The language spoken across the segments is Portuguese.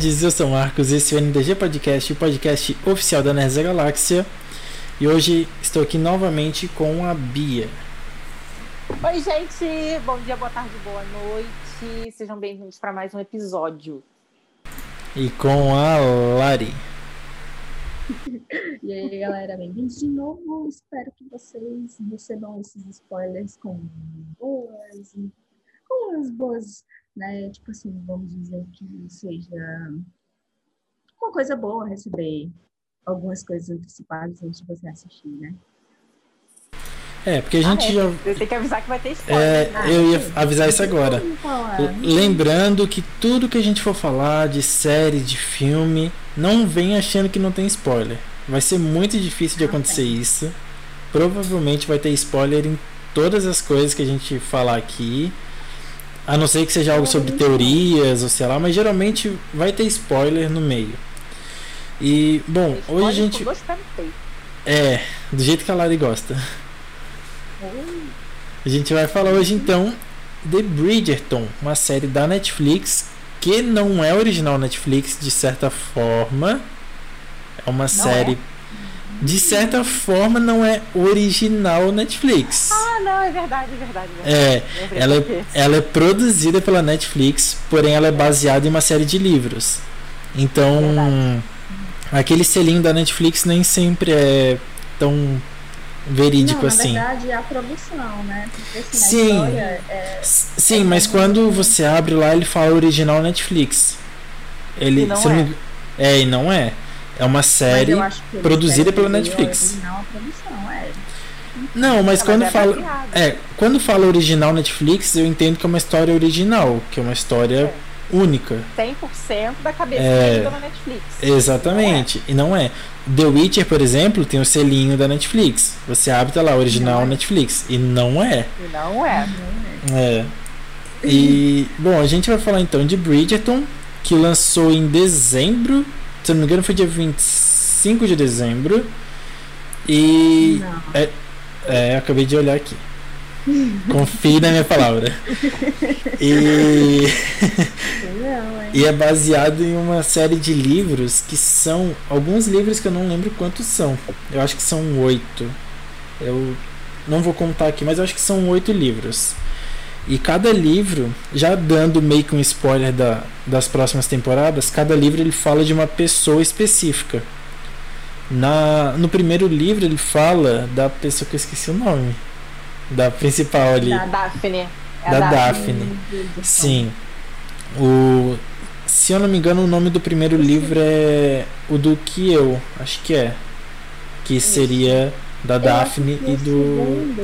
nerds, eu sou o Marcos, esse é o NDG Podcast, o podcast oficial da Nerds da Galáxia. E hoje estou aqui novamente com a Bia. Oi, gente! Bom dia, boa tarde, boa noite. Sejam bem-vindos para mais um episódio. E com a Lari. E aí, galera, bem-vindos de novo. Espero que vocês recebam esses spoilers com boas, com umas boas, né? Tipo assim, vamos dizer que seja uma coisa boa receber algumas coisas antecipadas antes de você assistir, né? É, porque a gente ah, é. já. Você tem que avisar que vai ter spoiler. É, né? eu ia avisar isso agora. Vamos falar. Lembrando que tudo que a gente for falar de série, de filme, não vem achando que não tem spoiler. Vai ser muito difícil de acontecer isso. Provavelmente vai ter spoiler em todas as coisas que a gente falar aqui. A não ser que seja algo sobre teorias ou sei lá, mas geralmente vai ter spoiler no meio. E, bom, hoje a gente. É, do jeito que a Lari gosta. A gente vai falar hoje então de Bridgerton, uma série da Netflix que não é original Netflix de certa forma. É uma série de certa forma não é original Netflix. Ah, não, é verdade, é verdade. É, É, verdade. Lembrei ela é, ela é produzida pela Netflix, porém ela é baseada em uma série de livros. Então, Verdade. aquele selinho da Netflix nem sempre é tão verídico Não, assim. na verdade, é a produção, né? Porque assim, Sim. história é... Sim, mas quando você abre lá, ele fala original Netflix. Ele, E não não é. engano- é, e não é. É uma série. produzida pela Netflix. original produção, é. Não, mas quando é fala. É, quando fala original Netflix, eu entendo que é uma história original, que é uma história única. 100% da cabeça É. da Netflix. Exatamente. E não é. The Witcher, por exemplo, tem o selinho da Netflix. Você abre tá lá, original Não é. Netflix. E não é. E não é. É. E, bom, a gente vai falar então de Bridgerton, que lançou em dezembro. Se não me engano, foi dia 25 de dezembro. E. Não. É, acabei de olhar aqui. Confie na minha palavra. E, é. e é baseado em uma série de livros que são. Alguns livros que eu não lembro quantos são. Eu acho que são oito. Eu não vou contar aqui, mas eu acho que são oito livros. E cada livro, já dando meio que um spoiler da, das próximas temporadas, cada livro ele fala de uma pessoa específica. Na, no primeiro livro ele fala da pessoa que eu esqueci o nome. Da principal ali. Da- Daphne. É Da Daphne. Daphne. Sim. O, se eu não me engano, o nome do primeiro livro é o do que eu, acho que é. Que seria da Daphne e do.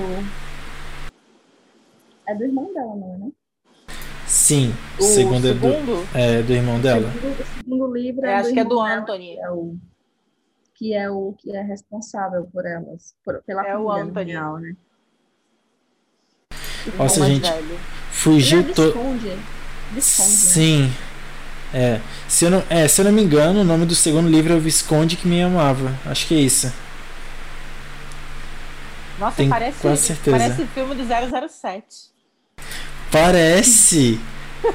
Segundo É do irmão dela, não é? Né? Sim, o O segundo é do, segundo, é do irmão dela. O segundo, o segundo livro Eu é acho que é do Anthony. Que é o que é o que é responsável por elas, por, pela É o Anthony. real, né? Nossa, gente, velho. Fugiu é todo. Né? Sim. É. Se eu, não, é. se eu não me engano, o nome do segundo livro é o Visconde que me amava. Acho que é isso. Nossa, Tenho parece, parece filme do 007. Parece!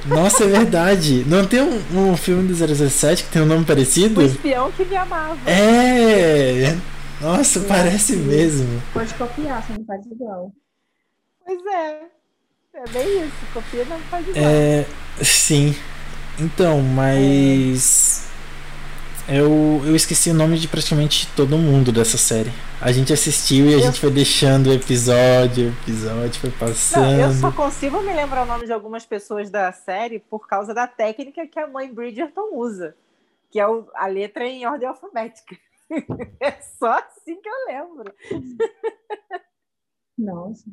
Nossa, é verdade. Não tem um, um filme do 007 que tem um nome parecido? O espião que me amava. É! Nossa, parece mesmo. Pode copiar, você não faz igual. Pois é. É bem isso. Copia não faz igual. É. Sim. Então, mas. Eu, eu esqueci o nome de praticamente todo mundo dessa série. A gente assistiu e a Eu- gente foi deixando o episódio, o episódio foi Não, eu só passando. consigo me lembrar o nome de algumas pessoas da série por causa da técnica que a mãe Bridgerton usa, que é o- a letra em ordem alfabética. É só assim que eu lembro. Nossa.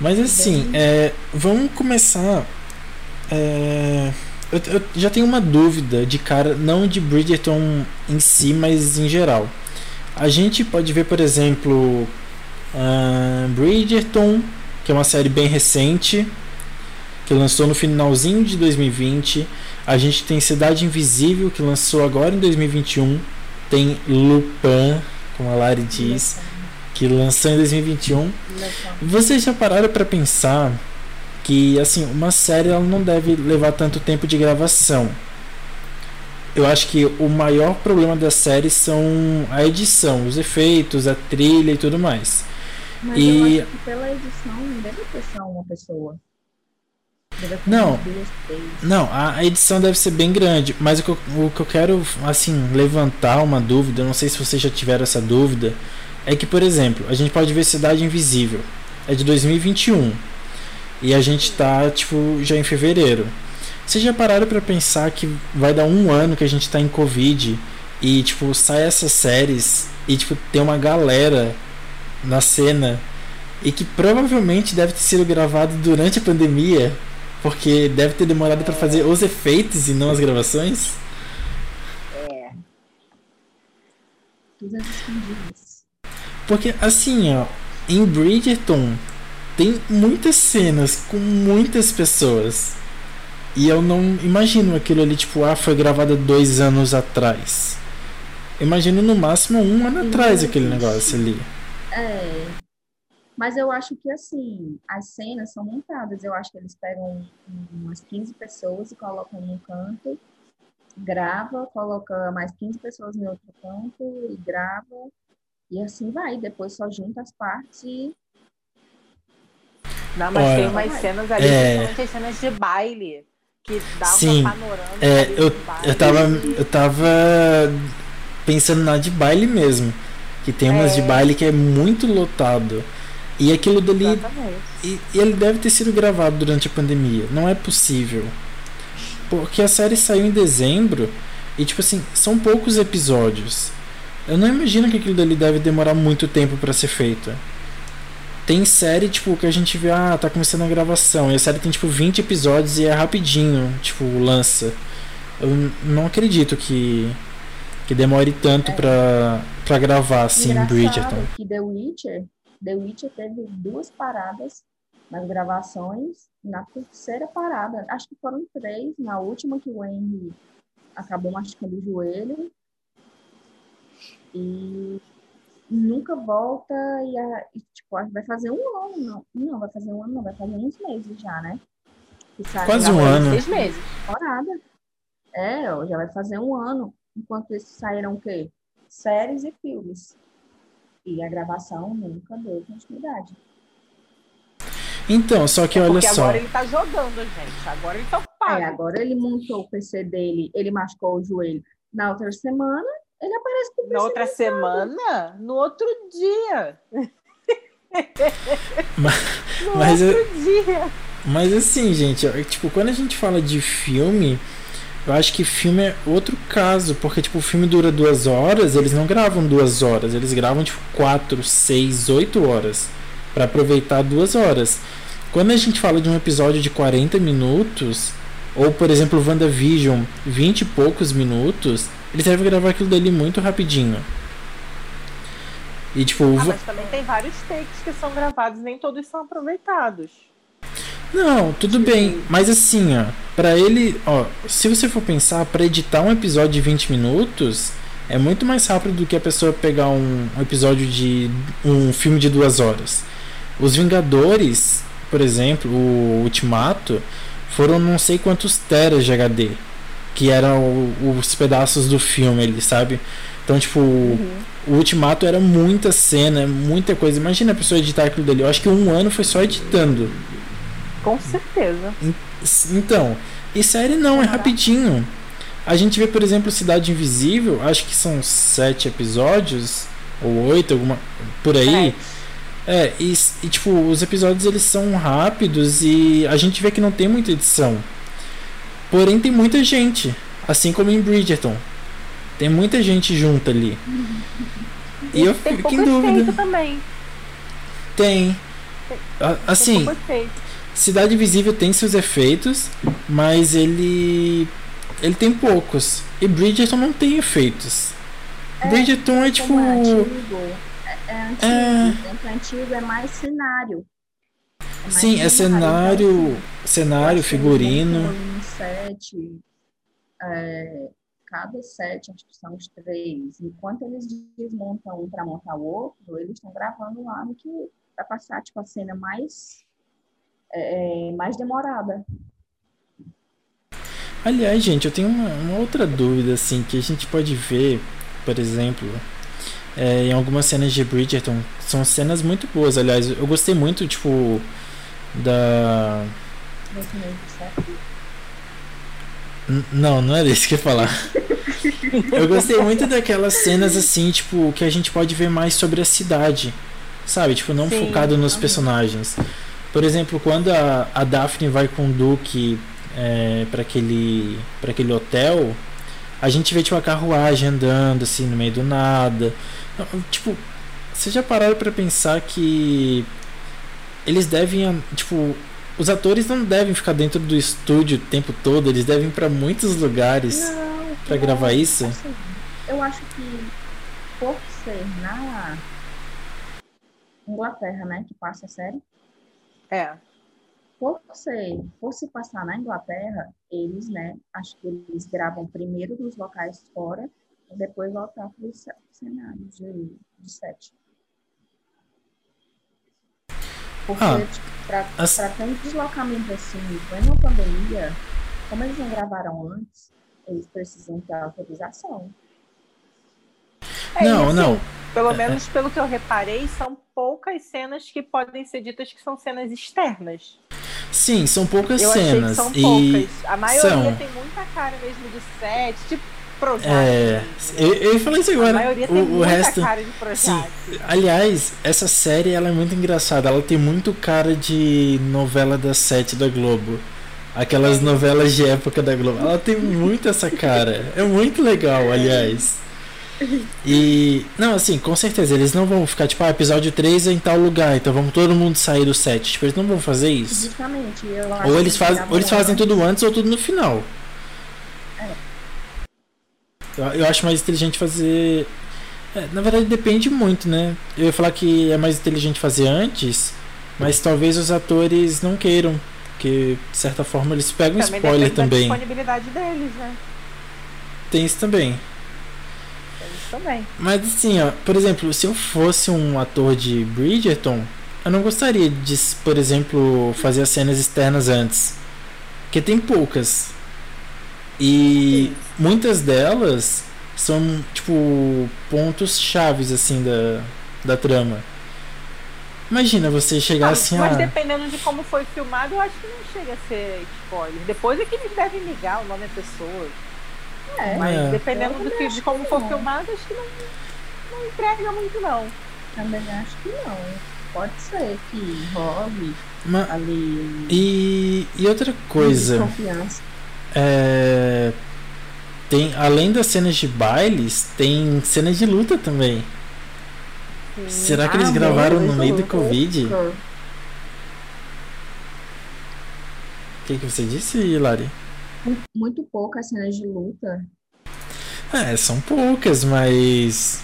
Mas assim, é, vamos começar. é, eu, eu já tenho uma dúvida de cara, não de Bridgerton em si, mas em geral. A gente pode ver, por exemplo, ah, Bridgerton, que é uma série bem recente, que lançou no finalzinho de 2020. A gente tem Cidade Invisível, que lançou agora em 2021. Tem Lupin, como a Lari diz, que lançou em 2021. Vocês já pararam pra pensar que assim uma série ela não deve levar tanto tempo de gravação? eu acho que o maior problema da série são a edição, os efeitos, a trilha e tudo mais. Mas E- eu acho que pela edição não deve ter só uma pessoa. Deve ter Não. Não, a edição deve ser bem grande, mas o que, eu, o que eu quero, assim, levantar uma dúvida, não sei se vocês já tiveram essa dúvida, é que, por exemplo, a gente pode ver Cidade Invisível, é de 2021, e a gente tá, tipo, já em fevereiro. Vocês já pararam pra pensar que vai dar um ano que a gente tá em Covid, e, tipo, sai essas séries, e, tipo, tem uma galera na cena, e que provavelmente deve ter sido gravado durante a pandemia, porque deve ter demorado pra fazer os efeitos e não as gravações. É. Todas escondidas. Porque assim, ó, em Bridgerton tem muitas cenas com muitas pessoas. E eu não imagino aquilo ali, tipo, ah, foi gravado dois anos atrás. Imagino no máximo um ano atrás sim, aquele sim. negócio ali. É. Mas eu acho que assim, as cenas são montadas. Eu acho que eles pegam umas 15 pessoas e colocam num canto, grava, coloca mais 15 pessoas em outro canto e grava. E assim vai. Depois só junta as partes e Não, mas Olha, tem umas cenas ali, é. principalmente as cenas de baile, que dá Sim, uma panorâmica É, eu, eu tava. Eu tava pensando na de baile mesmo. Que tem umas de É. baile que é muito lotado. E aquilo dali Exatamente. E, e ele deve ter sido gravado durante a pandemia. Não é possível. Porque a série saiu em dezembro e, tipo assim, são poucos episódios. Eu não imagino que aquilo dali deve demorar muito tempo pra ser feito. Tem série, tipo, que a gente vê, ah, tá começando a gravação. E a série tem, tipo, 20 episódios e é rapidinho, tipo, lança. Eu não acredito que, que demore tanto pra, pra gravar, assim, Engraçado Bridgerton. que The Witcher, The Witcher teve duas paradas nas gravações. Na terceira parada, acho que foram três. Na última que o Henry acabou machucando o joelho. E nunca volta e, a- e, tipo, vai fazer um ano, não. Não, vai fazer um ano, não, vai fazer uns meses já, né? Quase um ano. Seis meses. temporada. É, já vai fazer um ano. Enquanto isso saíram o quê? Séries e filmes. E a gravação nunca deu continuidade. Então, só que olha Porque só. agora ele tá jogando, gente. Agora ele tá ocupado. É, agora ele montou o PC dele, ele machucou o joelho. Na outra semana, ele aparece com o PC. Na outra semana, no outro dia. Mas- mas eu-. Mas assim, gente, tipo, quando a gente fala de filme, eu acho que filme é outro caso, porque tipo, o filme dura duas horas, eles não gravam duas horas, eles gravam tipo quatro, seis, oito horas Pra aproveitar duas horas. Quando a gente fala de um episódio de 40 minutos, ou por exemplo, WandaVision, 20 e poucos minutos, eles devem gravar aquilo dali muito rapidinho. E tipo, Ah, mas também tem vários takes que são gravados, nem todos são aproveitados. Não, tudo bem, mas assim, ó, para ele, ó, se você for pensar, pra editar um episódio de 20 minutos, é muito mais rápido do que a pessoa pegar um, um episódio de um filme de duas horas. Os Vingadores, por exemplo, o Ultimato, foram não sei quantos teras de HD, que eram os pedaços do filme ali, sabe? Então, tipo, o Ultimato era muita cena, muita coisa. Imagina a pessoa editar aquilo dali. Eu acho que um ano foi só editando. Com certeza. Então, e série não, é rapidinho. A gente vê, por exemplo, Cidade Invisível, acho que são sete episódios, ou oito, alguma, por aí. É, e, e, tipo, os episódios eles são rápidos e a gente vê que não tem muita edição. Porém, tem muita gente, assim como em Bridgerton. Tem muita gente junto ali. E eu tem fico em dúvida. também. Tem. Tem Assim, efeito. Cidade Invisível tem seus efeitos, mas ele ele tem poucos. E Bridgerton não tem efeitos. Bridgerton é tipo Como é antigo, é, é antigo. É. O tempo antigo é mais cenário. É mais sim, é cenário, cenário, eles figurino. Um set, é, cada set, acho que são os três. Enquanto eles desmontam um para montar o outro, eles estão gravando lá no que vai passar tipo, a cena mais, é, mais demorada. Aliás, gente, eu tenho uma, uma outra dúvida, assim, que a gente pode ver, por exemplo, é, em algumas cenas de Bridgerton. São cenas muito boas, aliás. Eu gostei muito, tipo, da. Não, não era isso que eu ia falar. Eu gostei muito daquelas cenas assim, tipo, que a gente pode ver mais sobre a cidade. Sabe? Tipo, não Sim, focado nos personagens. Por exemplo, quando a, a Daphne vai com o Duke é, para aquele, pra aquele hotel, a gente vê tipo a carruagem andando assim no meio do nada. Não, Tipo, vocês já pararam pra pensar que eles devem, tipo, os atores não devem ficar dentro do estúdio o tempo todo, eles devem ir pra muitos lugares. Não, Pra eu gravar acho- isso? assim, eu acho que por ser na Inglaterra, né, que passa a série, É. por ser, por se passar na Inglaterra, eles, né, acho que eles gravam primeiro nos locais fora e depois voltar para os cenários de, de set. Porque, Ah, tipo, para as- ter um deslocamento assim, foi uma pandemia, como eles não gravaram antes, eles precisam ter autorização. É, e não, assim, não. Pelo É, menos pelo que eu reparei, são poucas cenas que podem ser ditas que são cenas externas. Sim, são poucas Eu achei que cenas. são e poucas. A maioria são. tem muita cara mesmo de set, tipo Projac. é, eu, eu falar isso A agora. maioria tem O, o resto. Sim. Aliás, essa série ela é muito engraçada. Ela tem muito cara de novela das sete da Globo. Aquelas novelas de época da Globo. Ela tem muito essa cara. É muito legal, aliás. E. Não, assim, com certeza, eles não vão ficar, tipo, ah, episódio 3 é em tal lugar, então vamos todo mundo sair do set. Tipo, eles não vão fazer isso. Justamente. Ou eles, faz, ou eles fazem tudo antes ou tudo no final. Eu, acho mais inteligente fazer. é, na verdade, depende muito, né? Eu ia falar que é mais inteligente fazer antes, mas talvez os atores não queiram. Porque, de certa forma, eles pegam Também spoiler também. da disponibilidade deles, né? Tem isso também. Eles também. Mas assim, ó, por exemplo, se eu fosse um ator de Bridgerton, eu não gostaria de, por exemplo, fazer as cenas externas antes. Porque tem poucas. E muitas delas são, tipo, pontos chaves, assim, da, da trama. Imagina você chegar Ah, assim, mas ah, dependendo de como foi filmado, eu acho que não chega a ser spoiler. Depois é que eles devem ligar o nome da pessoa. É, Mas É. dependendo do que, de como que for não. filmado, acho que não, não entrega muito, não. também acho que não. Pode ser que role ma- ali e, e outra coisa. confiança. É, tem, além das cenas de bailes, tem cenas de luta também. Será que eles Ah, gravaram no meio do. Covid? O que, que você disse, Lari? Muito, muito poucas cenas de luta. É, são poucas, mas.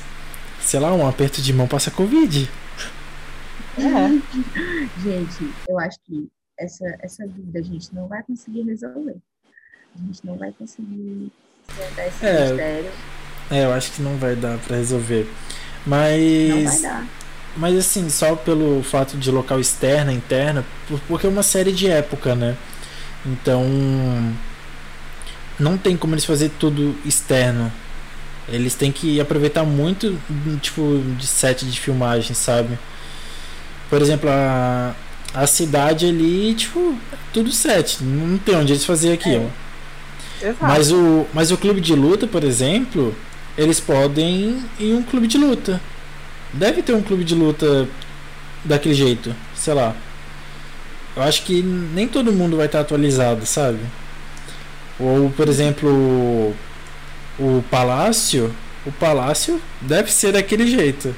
Sei lá, um aperto de mão passa Covid. É. Gente, eu acho que essa, essa dúvida a gente não vai conseguir resolver. A gente não vai conseguir desvendar esse É. mistério. É, eu acho que não vai dar pra resolver. Não vai Mas. dar. Mas assim, só pelo fato de local externa, interna, por- porque é uma série de época, né? Então. Não tem como eles fazer tudo externo. Eles têm que aproveitar muito, tipo, de set de filmagem, sabe? Por exemplo, a, a cidade ali, tipo, tudo set. Não tem onde eles fazerem aquilo. Exato. Mas o, mas o clube de luta, por exemplo, eles podem ir em um clube de luta. Deve ter um clube de luta daquele jeito, sei lá. Eu acho que nem todo mundo vai estar atualizado, sabe? Ou, por exemplo, o, palácio, o palácio deve ser daquele jeito.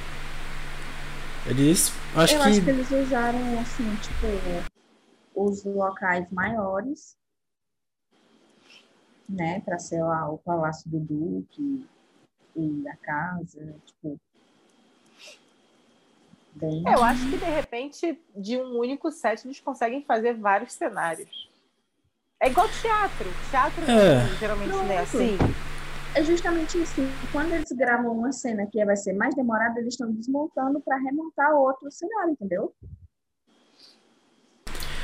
Eles, acho eu que acho que eles usaram, assim, tipo, os locais maiores, né, para ser lá o Palácio do Duque e a casa, tipo, bem. É, Eu acho que de repente, de um único set, eles conseguem fazer vários cenários. É igual teatro. Teatro É. geralmente é assim. É justamente isso. Quando eles gravam uma cena que vai ser mais demorada, eles estão desmontando para remontar outro cenário, entendeu?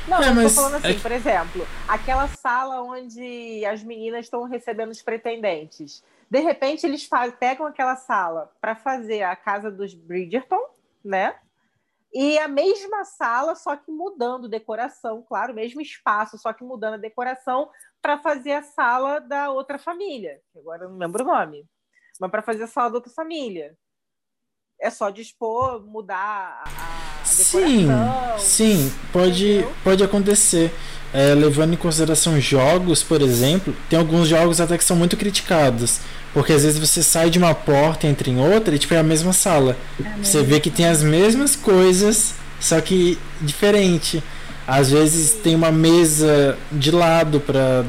Não, É, eu mas tô falando assim, é- por exemplo, aquela sala onde as meninas estão recebendo os pretendentes. De repente, eles pegam aquela sala para fazer a casa dos Bridgerton, né? E a mesma sala, só que mudando decoração, claro, o mesmo espaço, só que mudando a decoração para fazer a sala da outra família. que Agora eu não lembro o nome. Mas para fazer a sala da outra família. É só dispor, mudar a Sim, decoração. sim, pode, entendeu? pode acontecer. É, levando em consideração jogos, por exemplo, tem alguns jogos até que são muito criticados. Porque às vezes você sai de uma porta e entra em outra e tipo, é a mesma sala. Você vê que tem as mesmas coisas, só que diferente. Às vezes tem uma mesa de lado pra,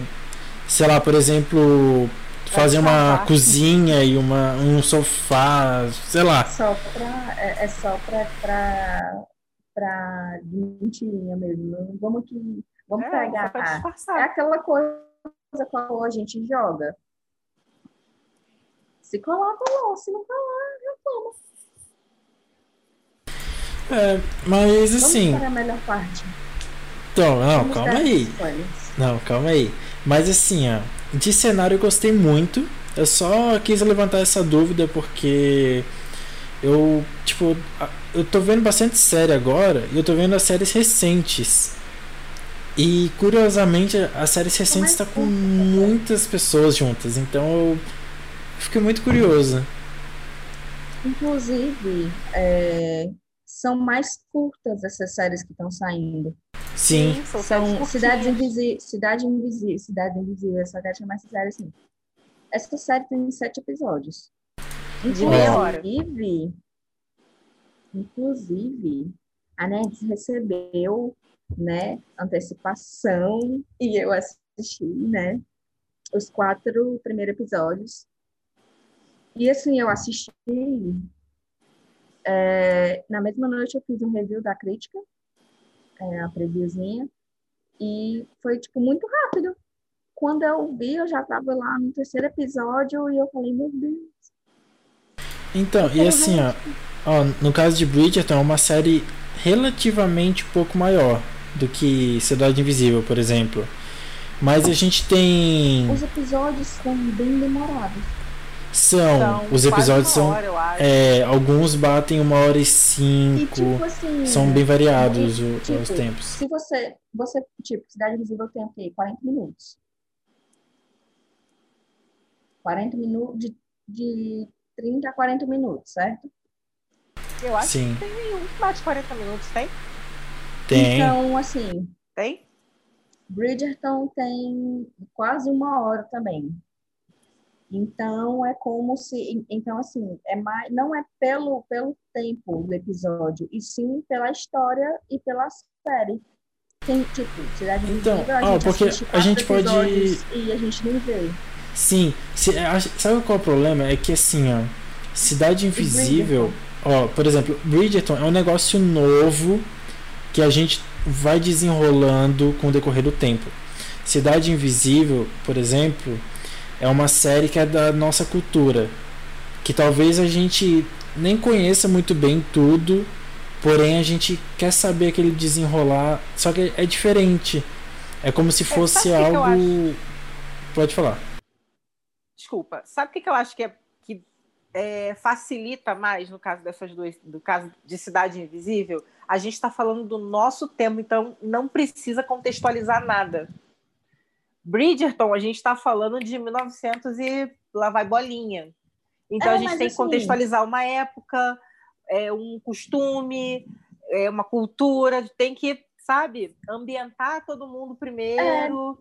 sei lá, por exemplo, fazer uma cozinha e uma, um sofá, sei lá. Só pra, é, é só pra, de mentirinha mesmo. Vamos aqui, vamos É, pegar. pra É aquela coisa qual a gente joga. Se colar, colou. Se não colar, reclama. É, mas Vamos assim, para a melhor parte. então, não, Vamos calma aí. Não, calma aí. Mas assim, ó, de cenário eu gostei muito. Eu só quis levantar essa dúvida porque eu, tipo, a- eu tô vendo bastante série agora e eu tô vendo as séries recentes. E curiosamente, as séries recentes tá com muitas pessoas juntas, então eu fiquei muito curioso. Inclusive, é, são mais curtas essas séries que estão saindo. Sim, são, séries São. Cidades Invisíveis, Cidade Invisível, Cidade Invisível, só quero chamar essa série assim. Essa série tem sete episódios. De meia hora. Inclusive, inclusive, a Nerds recebeu, né, antecipação e eu assisti, né, os quatro primeiros episódios. E assim, eu assisti, é, na mesma noite eu fiz um review da crítica, é, a previewzinha, e foi, tipo, muito rápido. Quando eu vi, eu já tava lá no terceiro episódio e eu falei, meu Deus. Então, e assim, ó, ó, no caso de Bridgerton é uma série relativamente pouco maior do que Cidade Invisível, por exemplo. Mas a gente tem. Os episódios são bem demorados. São. São os episódios são. hora. É, alguns batem uma hora e E, cinco. tipo assim, São bem variados e, tipo, os tempos. se você, você, tipo, Cidade Invisível tem o quê? 40 minutos. 40 minutos, de, de 30 a 40 minutos, certo? Eu acho Sim. que tem nenhum que bate 40 minutos, tem? Tem. Então, assim, Tem? Bridgerton tem quase uma hora também. Então é como se, então assim, é mais, não é pelo pelo tempo do episódio, e sim pela história e pela série. Tem tipo Cidade Então, Invisível, a ó, gente porque a gente pode- e a gente não vê. Sim. Se- sabe qual é o problema? É que assim, ó. Cidade Invisível. Ó, por exemplo, Bridgerton é um negócio novo que a gente vai desenrolando com o decorrer do tempo. Cidade Invisível, por exemplo, é uma série que é da nossa cultura. Que talvez a gente nem conheça muito bem tudo, porém a gente quer saber aquele desenrolar. Só que é diferente. É como se fosse que que eu algo. Pode falar. Desculpa. Sabe o que, eu acho que, é, é, facilita mais no caso dessas duas, do caso de Cidade Invisível? A gente está falando do nosso tempo, então não precisa contextualizar nada. Bridgerton, a gente está falando de 1900 e lá vai bolinha. Então É, a gente tem que assim- contextualizar uma época, é, um costume, é, uma cultura, tem que, sabe, ambientar todo mundo primeiro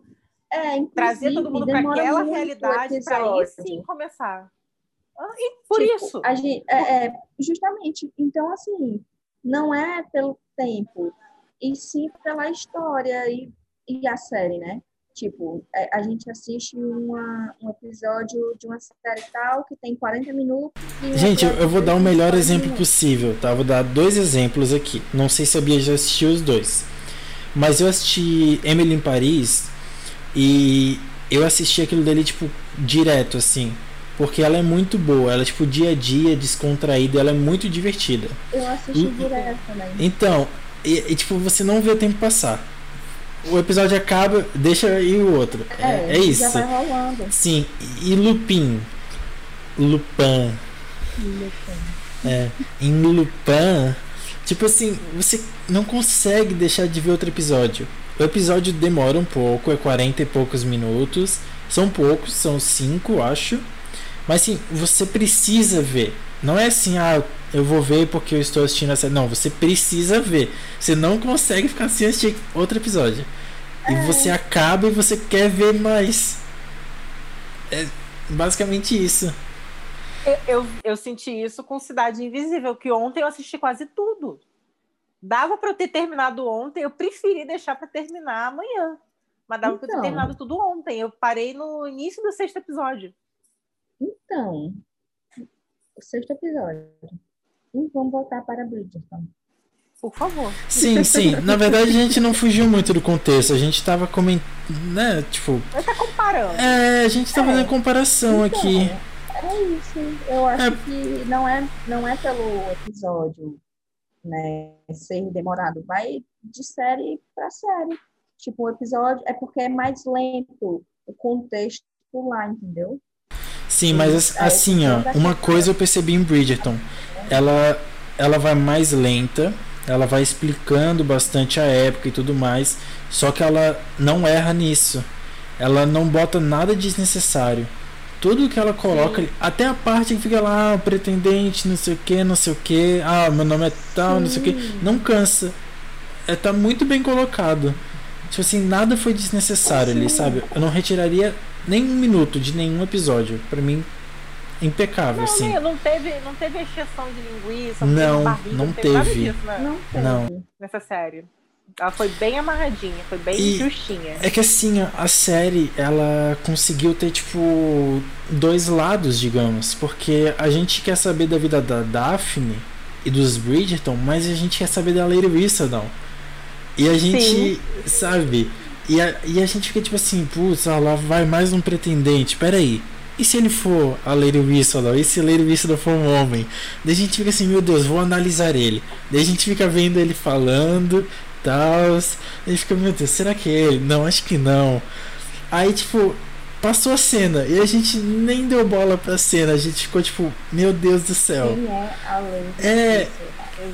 É, trazer todo mundo para aquela realidade para aí sim começar. Ah, E por Tipo, isso. A gente, é, é, justamente. Então, assim, não é pelo tempo, e sim pela história e, e a série, né? Tipo, é, a gente assiste uma, um episódio de uma série tal que tem 40 minutos. Gente, eu, vou dar o melhor 40 exemplo minutos. possível, tá? Vou dar dois exemplos aqui. Não sei se a Bia já assistiu os dois. Mas eu assisti Emily em Paris e eu assisti aquilo dele, tipo, direto, assim. Porque ela é muito boa. Ela é, tipo, dia a dia, descontraída. Ela é muito divertida. Eu assisti E- direto também. Então, e, e, tipo, você não vê o tempo passar. o episódio acaba, deixa aí o outro. É, é, é isso. Já vai rolando. Sim, e Lupin. Lupin. Lupin. É, em Lupin, tipo assim, você não consegue deixar de ver outro episódio. O episódio demora um pouco, é 40 e poucos minutos. São poucos, são cinco, acho. Mas sim, você precisa ver. Não é assim, ah, eu vou ver porque eu estou assistindo a série. Não, você precisa ver. Você não consegue ficar sem assistir outro episódio. E é. você acaba e você quer ver mais. É basicamente isso. Eu, eu, eu, senti isso com Cidade Invisível, que ontem eu assisti quase tudo. Dava para eu ter terminado ontem, eu preferi deixar para terminar amanhã. Mas dava então, para eu ter então. terminado tudo ontem. Eu parei no início do sexto episódio. Então, o sexto episódio. E vamos voltar para Bridgerton. Por favor. Sim, sim. Na verdade, a gente não fugiu muito do contexto. A gente estava comentando, né? Tipo. Você tá comparando. É, a gente está é. fazendo comparação então, aqui. É isso. Eu acho é. que não é, não é pelo episódio né, ser demorado. Vai de série para série. Tipo, o episódio é porque é mais lento o contexto lá, entendeu? Sim, mas assim, ó, uma coisa eu percebi em Bridgerton. Ela, ela vai mais lenta, ela vai explicando bastante a época e tudo mais, só que ela não erra nisso. Ela não bota nada desnecessário. Tudo que ela coloca, Sim. até a parte que fica lá, ah, pretendente, não sei o que, não sei o que, ah, meu nome é tal, Sim. não sei o que, não cansa. É, tá muito bem colocado. Tipo assim, nada foi desnecessário ali, sabe? Eu não retiraria nem um minuto de nenhum episódio. Para mim, impecável, não, assim. Não teve, não teve exceção de linguiça, não, barriga, não, teve. Não teve. Disso, né? Não teve. Não. Nessa série. Ela foi bem amarradinha, foi bem e justinha. É que assim, a série, ela conseguiu ter, tipo, dois lados, digamos. Porque a gente quer saber da vida da Daphne e dos Bridgerton, mas a gente quer saber da Lady Whistledown. E a gente, Sim. sabe, e a, e a gente fica tipo assim, putz, lá vai mais um pretendente, peraí. E se ele for a Lady Whistler? E se a Lady Whistler for um homem? Daí a gente fica assim, meu Deus, vou analisar ele. Daí a gente fica vendo ele falando, tal. Gente fica, meu Deus, será que é ele? Não, acho que não. Aí, tipo, passou a cena e a gente nem deu bola pra cena. A gente ficou tipo, meu Deus do céu. Quem é a Lady É.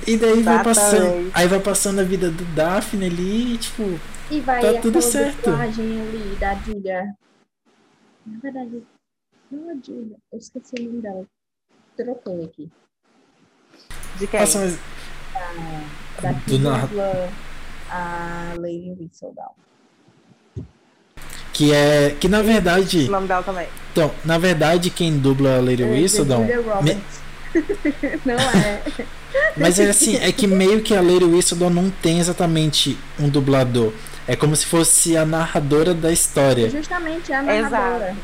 E daí vai passando. Aí vai passando a vida do Daphne ali e, tipo, e vai tá tudo certo. ali da Julia. Na verdade, não é Julia. Eu esqueci o nome dela. Troquei aqui. De quem? Nossa, mas... Da, da que dubla a Lady Whistledown. Que é. Que na verdade. O nome dela também. Então, na verdade, quem dubla a Lady é, Whistledown. Me... não é. Mas é assim, é que meio que a Lady Whistledown não tem exatamente um dublador. É como se fosse a narradora da história. Justamente, a narradora. Exato.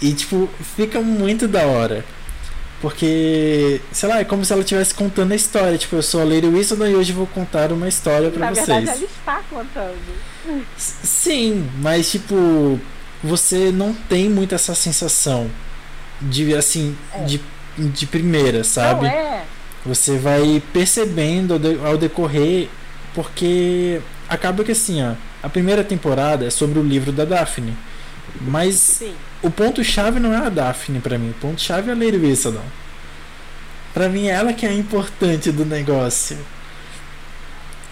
E, tipo, fica muito da hora. Porque, sei lá, é como se ela estivesse contando a história. Tipo, eu sou a Lady Wilson e hoje vou contar uma história para vocês. Na verdade, ela está contando. Sim, mas, tipo, você não tem muito essa sensação de, assim, é. de, de primeira, sabe? Não é. Você vai percebendo ao decorrer, porque acaba que, assim, ó a primeira temporada é sobre o livro da Daphne. Mas Sim. o ponto-chave não é a Daphne para mim. O ponto-chave é a Lady Whistledown. Pra mim, é ela que é a importante do negócio.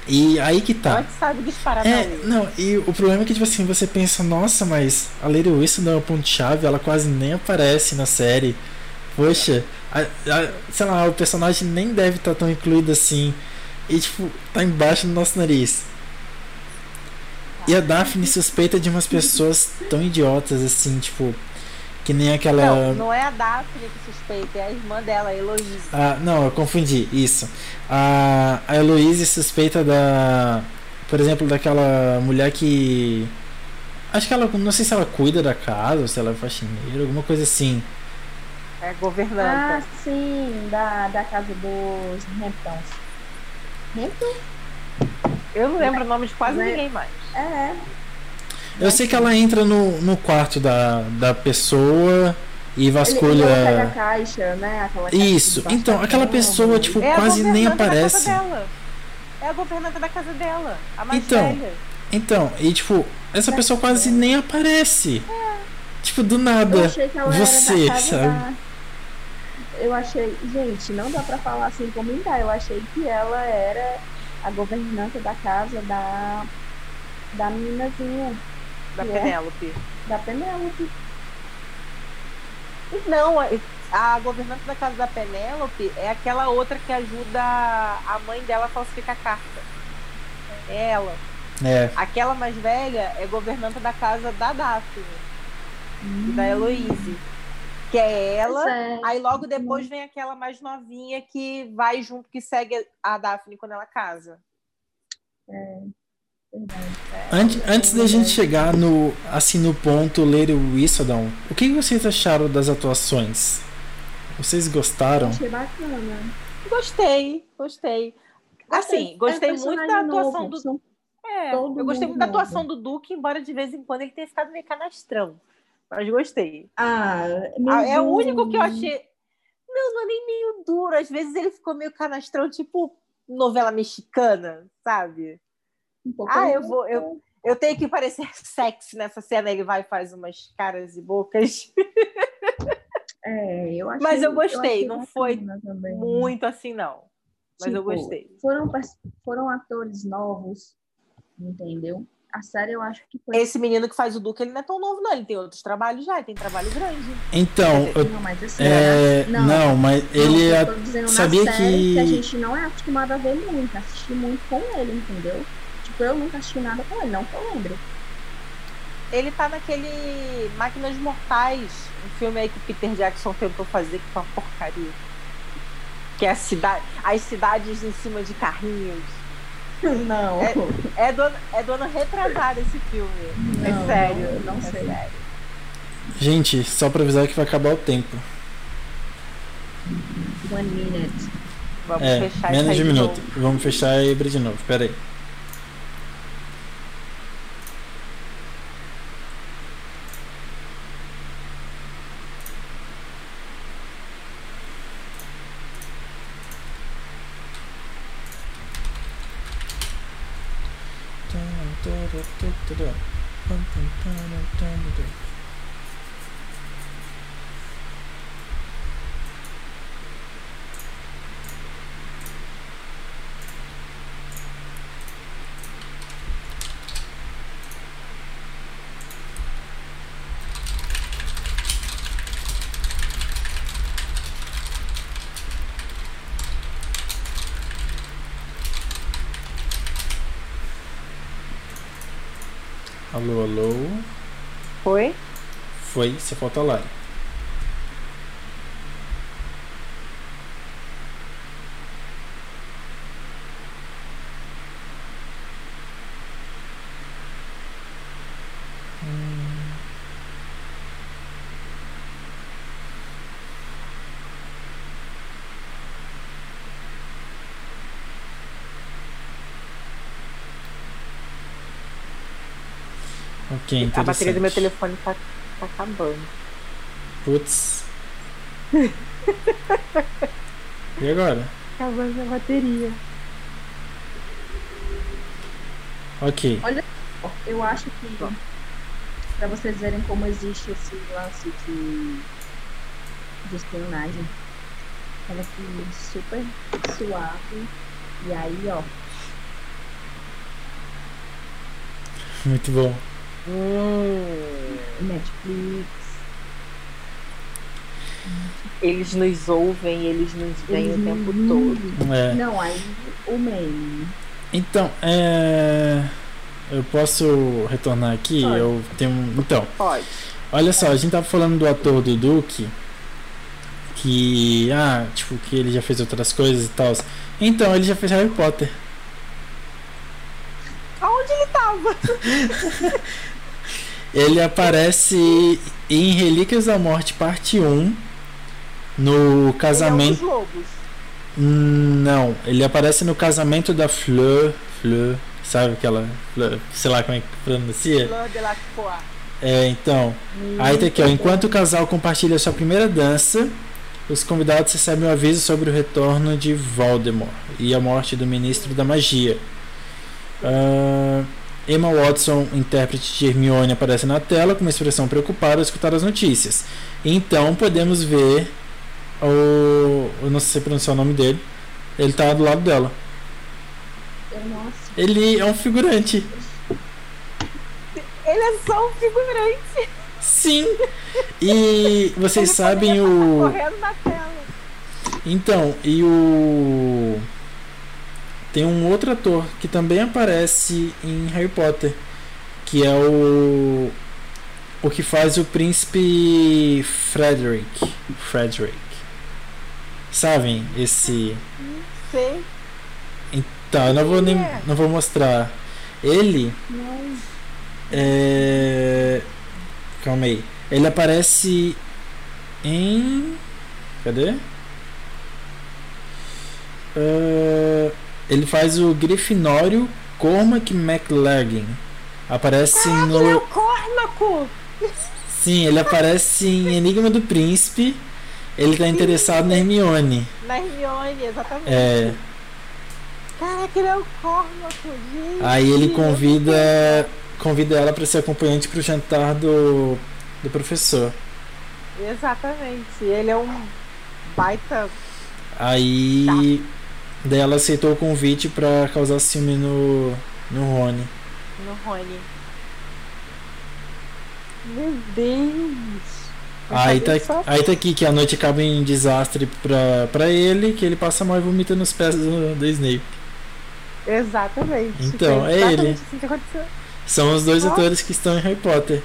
E aí que tá. Ela sabe disparar é, Não, e o problema é que, tipo assim, você pensa, nossa, mas a Lady Whistledown é o ponto-chave, ela quase nem aparece na série. Poxa, a, a, sei lá, o personagem nem deve estar tá tão incluído assim. E, tipo, tá embaixo do nosso nariz. E a Daphne suspeita de umas pessoas tão idiotas assim, tipo. Que nem aquela. Não, não é a Daphne que suspeita, é a irmã dela, a Heloísa. Ah, não, eu confundi, isso. A, a Heloísa suspeita da. Por exemplo, daquela mulher que. Acho que ela. Não sei se ela cuida da casa, ou se ela é faxineira, alguma coisa assim. É governanta. Ah, sim, da, da casa dos Hamptons. Hampton? Eu não lembro o nome de quase ninguém mais. É. Eu sei que ela entra no, no quarto da, da pessoa e vasculha. Ele, a caixa, né? Aquela Isso. Então, aquela pessoa, tipo, é quase nem aparece. É a governanta da casa dela. A mais então, velha. Então, e tipo, essa pessoa quase nem aparece. Tipo, do nada. Eu achei que ela Você, era da casa sabe? da... Eu achei... Gente, não dá pra falar assim comentar. Eu achei que ela era a governanta da casa da... Da meninazinha, Da É. Penélope. da Penélope. Não, a governanta da casa da Penélope é aquela outra que ajuda a mãe dela a falsificar carta. É ela. É. Aquela mais velha é governanta da casa da Daphne e da Heloise. Que é ela. É. Aí logo depois vem aquela mais novinha que vai junto, que segue a Daphne quando ela casa. Verdade. Antes, antes da gente chegar no assim no ponto Lady Whistledown, o que vocês acharam das atuações? Vocês gostaram? Achei bacana. Gostei, gostei. Assim, gostei É muito da atuação novo, do. É, eu gostei muito da novo. atuação do Duque, embora de vez em quando ele tenha ficado meio canastrão. Mas gostei. Ah, Ah, é o único que eu achei. Não, não é nem meio duro. Às vezes ele ficou meio canastrão, tipo novela mexicana, sabe? Um pouco Ah, eu vou- eu- Eu tenho que parecer sexy nessa cena. Ele vai e faz umas caras e bocas. É, eu achei, Mas eu gostei, achei não foi também. Muito assim, não. Mas eu Tipo, gostei. Foram, foram atores novos, entendeu? A série eu acho que foi. Esse menino que faz o Duque, ele não é tão novo, não. Ele tem outros trabalhos já, ele tem trabalho grande. Então, eu- Não, mas assim, é, né? não, mas ele eu é- tô dizendo sabia que- que... a gente não é acostumado a ver muito, assistir muito com ele, entendeu? Tipo, eu nunca assisti nada com ele, não que eu lembre. Ele tá naquele Máquinas Mortais, um filme aí que o Peter Jackson tentou fazer, que foi uma porcaria. Que é a cidade, as cidades em cima de carrinhos. Não, É- É do, ano- é do ano retrasado esse filme. é Não, sério. não- não é sei. sério. gente, só pra avisar que vai acabar o tempo. one minute. Vamos É, fechar menos de um de minuto. Vamos fechar e abrir de novo. Pera aí. doing? Alô. Foi? Foi, só falta lá. Ok, A bateria do meu interessante. telefone tá, tá acabando. Putz. E agora? Acabando a bateria. Ok. Eu acho que pra vocês verem como existe esse lance de, de espionagem. Ela aqui super suave. E aí, ó, Muito bom. Hum, Netflix. eles nos ouvem, eles nos veem o eles tempo não- todo. É. Não, aí o mail. Então, é. Eu posso retornar aqui? Pode. Eu tenho. um- Então, Pode. olha só, a gente tava falando do ator do Duke. Que. Ah, tipo, que ele já fez outras coisas e tal. Então, ele já fez Harry Potter. Aonde ele tava? Ele aparece em Relíquias da Morte, parte 1. No casamento. Ele é um dos lobos. Hum, Não, ele aparece no casamento da Fleur. Fleur, sabe aquela. Fleur, sei lá como é que pronuncia? Fleur de la Croix. É, então. Aí tá aqui, ó. Enquanto o casal compartilha sua primeira dança, os convidados recebem um aviso sobre o retorno de Voldemort e a morte do ministro da magia. Ah, Emma Watson, intérprete de Hermione, aparece na tela com uma expressão preocupada ao escutar as notícias. Então podemos ver o. Eu não sei pronunciar o nome dele. Ele tá do lado dela. Nossa. Ele é um figurante. Ele é só um figurante. Sim! E vocês Ele sabem o. correndo na tela. Então, e o. Tem um outro ator que também aparece em Harry Potter, que é o. O que faz o príncipe Frederick. Frederick. Sabem? Esse. Sei. Tá, eu não vou nem. é? Não vou mostrar. Ele Não, é. Calma aí. Ele aparece em. Cadê? Ah, ele faz o Grifinório Cormac McLaggen. Aparece Ele é o no. Cormaco. Sim, ele aparece em Enigma do Príncipe. Ele tá interessado na Hermione. Na Hermione, exatamente. É. Caraca, ele é o Cormaco, gente. Aí ele convida. Convida ela para ser acompanhante pro jantar do. do professor. Exatamente. Ele é um baita. Aí. Daí ela aceitou o convite pra causar ciúme no. no Rony. no Rony. Meu Deus. Eu Aí tá, só- aí tá aqui que a noite acaba em desastre pra, pra ele, que ele passa mal e vomita nos pés do, do Snape. Exatamente. Então, Foi é exatamente ele. assim que aconteceu. São os dois Nossa. atores que estão em Harry Potter.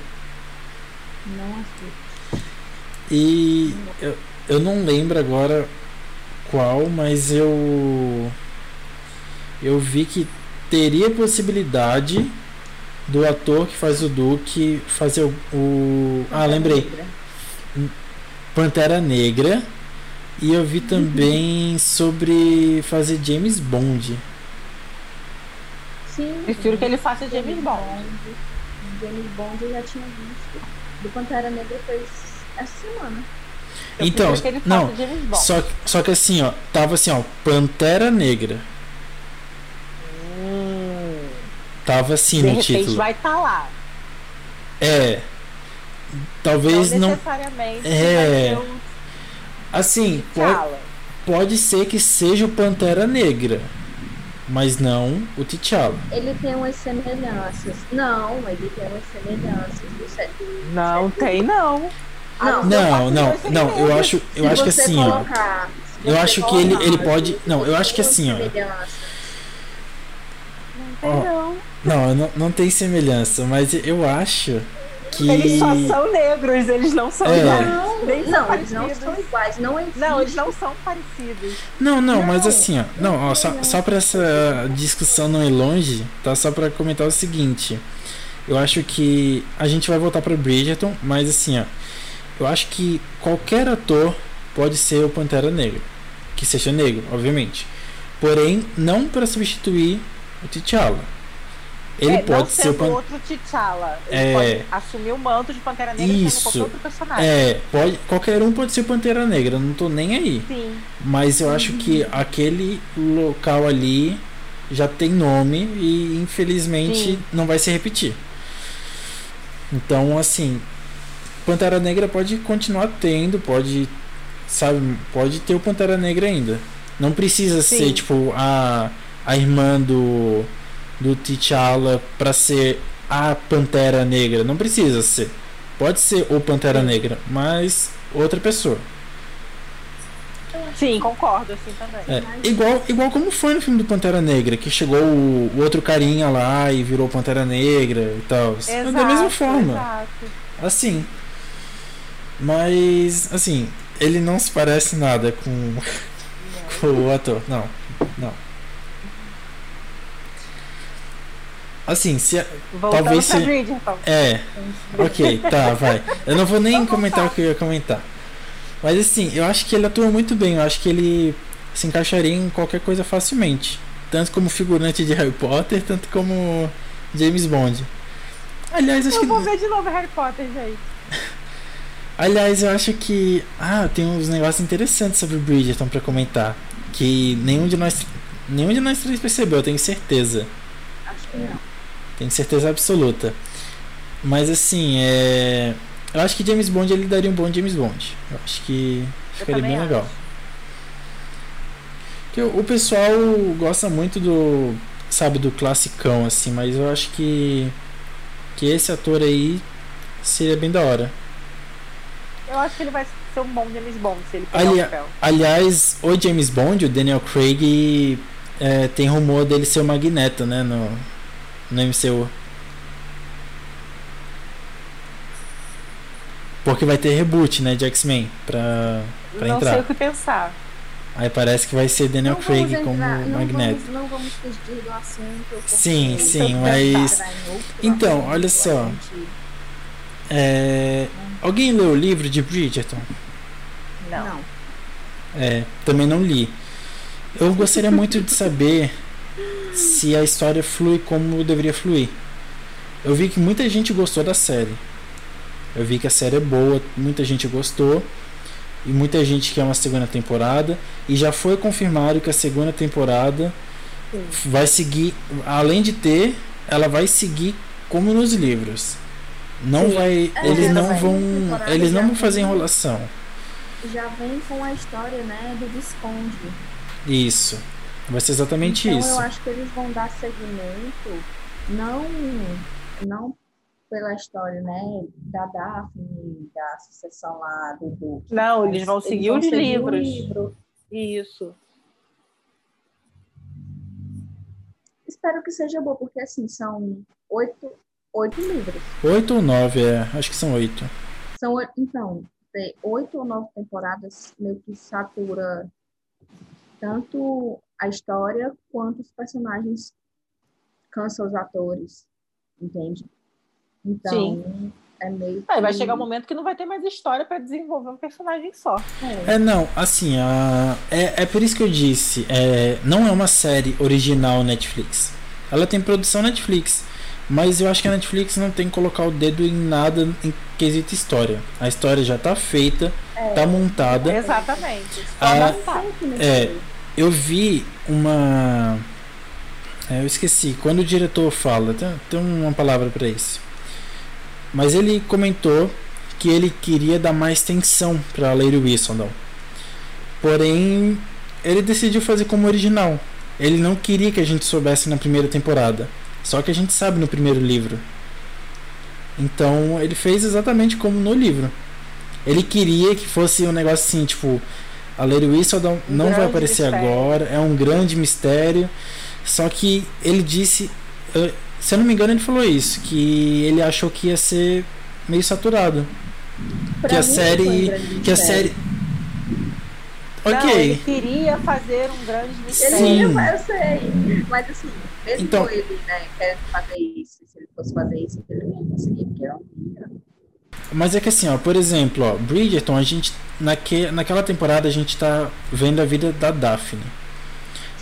não assisto. E eu, eu não lembro agora qual, mas eu. Eu vi que teria possibilidade do ator que faz o Duque fazer o. o- ah, lembrei. Pantera Negra. E eu vi também sobre fazer James Bond. Sim. Prefiro que ele faça James Bond. James Bond eu já tinha visto. Do Pantera Negra foi essa semana. Eu Então, não. Só, que- só que assim, ó, tava assim, ó, Pantera Negra. Hum, Tava assim de no repente título. vai estar lá. É. Talvez não não. necessariamente É. vai ser o Assim, pode, pode ser que seja o Pantera Negra. Mas não o T'Challa. Ele tem umas semelhanças. Não, ele tem umas semelhanças do set. Não tem, não. Não. Não, não, não, eu acho, eu acho que assim, ó. Eu acho que ele, ele pode. Não, eu acho que assim, ó. Não Ó, não. Não, não, não tem semelhança, mas eu acho que. Eles só são negros, eles não são É. iguais. Não, são não, eles não são iguais. Não. Não, eles não são parecidos. Não, não, mas Não. assim, ó. Não, ó, só, só pra essa discussão não ir longe, tá? Só pra comentar o seguinte. Eu acho que a gente vai voltar pra Bridgerton, mas assim, ó. Eu acho que qualquer ator pode ser o Pantera Negra. Que seja negro, obviamente. Porém, não pra substituir o T'Challa. Ele É, pode ser o Pantera. outro T'Challa. Ele É. pode assumir o manto de Pantera Negra Isso. sendo qualquer outro personagem. É, pode, qualquer um pode ser o Pantera Negra, não tô nem aí. Sim. Mas eu acho que aquele local ali já tem nome e infelizmente Sim. não vai se repetir. Então, assim, Pantera Negra pode continuar tendo, pode, sabe, pode ter o Pantera Negra ainda. Não precisa Sim. ser tipo a a irmã do do T'Challa pra ser a Pantera Negra, não precisa ser. Pode ser o Pantera Sim. Negra, mas outra pessoa. Sim, concordo assim também. É, igual, igual como foi no filme do Pantera Negra, que chegou o, o outro carinha lá e virou Pantera Negra e tal. Exato, da mesma forma. Exato. Assim. Mas, assim, ele não se parece nada com, com o ator. Não, não. Assim, se. Voltando Talvez se- Bridgerton. É, ok, tá, vai. Eu não vou nem comentar o que eu ia comentar. Mas assim, eu acho que ele atua muito bem. Eu acho que ele se encaixaria em qualquer coisa facilmente. Tanto como figurante de Harry Potter, tanto como James Bond. Aliás, acho Eu que. vou ver de novo Harry Potter, gente. Aliás, eu acho que. Ah, tem uns negócios interessantes sobre Bridgerton pra comentar. Que nenhum de nós. Nenhum de nós três percebeu, eu tenho certeza. Acho que não. Tenho certeza absoluta. Mas assim, é. Eu acho que James Bond ele daria um bom James Bond. Eu acho que ficaria bem legal. acho. Que o o pessoal gosta muito do, sabe, do classicão assim, mas eu acho que que esse ator aí seria bem da hora. Eu acho que ele vai ser um bom James Bond se ele pegar Ali- o papel. Aliás, o James Bond, o Daniel Craig, é, tem rumor dele ser o Magneto, né, no no MCU. Porque vai ter reboot, né, de X-Men pra, pra Não entrar. sei o que pensar. Aí parece que vai ser Daniel Não Craig vamos como entrar- não Magneto. Vamos, não vamos fugir do assunto. Sim, sim, mas- entrar outro Então, olha só. gente- É, alguém leu o livro de Bridgerton? Não. Não. É, também não li. Eu gostaria muito de saber se a história flui como deveria fluir. Eu vi que muita gente gostou da série. Eu vi que a série é boa, muita gente gostou. E muita gente quer uma segunda temporada. E já foi confirmado que a segunda temporada Sim. vai seguir. Além de ter, ela vai seguir como nos livros. Não Sim. vai. É, eles não vai. vão. Eles não vão fazer enrolação. Já vem com a história, né, do Visconde. Isso. Vai ser exatamente então isso. eu acho que eles vão dar seguimento não não pela história, né, da Daphne, da sucessão lá do Duque. Não, eles vão seguir os seguir o livros. livro. Isso. Espero que seja bom, porque assim, são oito, oito livros. Oito ou nove, é. Acho que são oito. São, oito- então, ter oito ou nove temporadas meio que satura tanto a história quanto os personagens cansa os atores, entende? Então, é meio Aí vai que- chegar um momento que não vai ter mais história pra desenvolver um personagem só. É, É, não, assim, a... é, é por isso que eu disse, é, não é uma série original Netflix. Ela tem produção Netflix, mas eu acho que a Netflix não tem que colocar o dedo em nada em quesito história. A história já tá feita, é, tá montada. Exatamente. Só Ah, nesse é. Eu vi uma. é, eu esqueci. Quando o diretor fala, tem, tem uma palavra para isso. Mas ele comentou que ele queria dar mais tensão para Lady Whistledown. Porém, ele decidiu fazer como original. Ele não queria que a gente soubesse na primeira temporada. Só que a gente sabe no primeiro livro. Então, ele fez exatamente como no livro. Ele queria que fosse um negócio assim, tipo, a Lady Whistledown Um não vai aparecer mistério. agora, é um grande mistério. Só que ele disse, eh, se eu não me engano, ele falou isso, que ele achou que ia ser meio saturado. Pra que a um série, grande que a série Não, OK. ele queria fazer um grande Ele mistério. Sim. ia, eu sei. Mas assim, mesmo Então- ele, né, querendo fazer isso, se ele fosse fazer isso, ele não ia conseguir, porque não ia. Mas é que assim, ó, por exemplo, ó, Bridgerton, a gente naque, naquela temporada a gente tá vendo a vida da Daphne.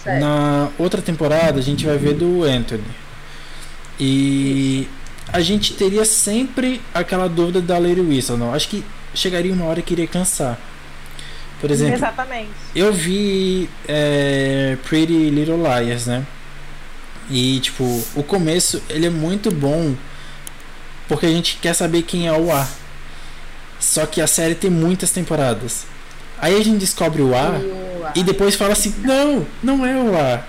Sério. Na outra temporada a gente vai ver do Anthony. E a gente teria sempre aquela dúvida da Lady Whistledown. Acho que chegaria uma hora que iria cansar. Por exemplo, Exatamente. eu vi é, Pretty Little Liars, né? E tipo, o começo ele é muito bom porque a gente quer saber quem é o A. Só que a série tem muitas temporadas. Aí a gente descobre o A E depois fala assim: não, não é o A.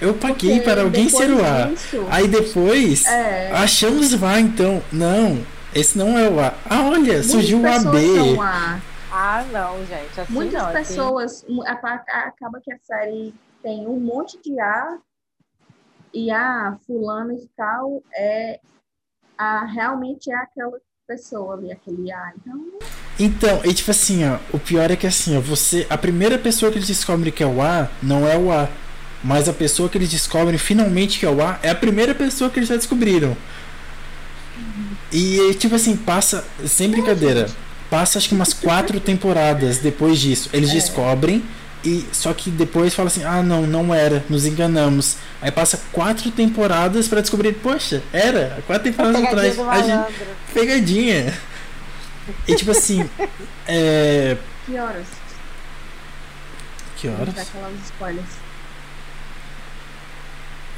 Eu paguei porque para alguém ser o A. disso, Aí depois é, achamos o A, então. Não, esse não é o A. Ah, olha, muitas surgiu o AB. são A. Ah, não, gente. Assim Muitas não. assim- pessoas, mu- a- a- acaba que a série tem um monte de A e a fulano e tal é a realmente é aquela pessoa ali, aquele A. Então, Então, e tipo assim, ó, o pior é que assim, ó, você, a primeira pessoa que eles descobrem que é o A não é o A, mas a pessoa que eles descobrem finalmente que é o A é a primeira pessoa que eles já descobriram. E tipo assim, passa, sem brincadeira, passa acho que umas quatro temporadas depois disso. Eles É. descobrem e só que depois fala assim: "Ah, não, não era, nos enganamos". Aí passa quatro temporadas pra descobrir, poxa, era, quatro temporadas Pegadinha atrás. A gente, pegadinha. E tipo assim, é. que horas? Que horas?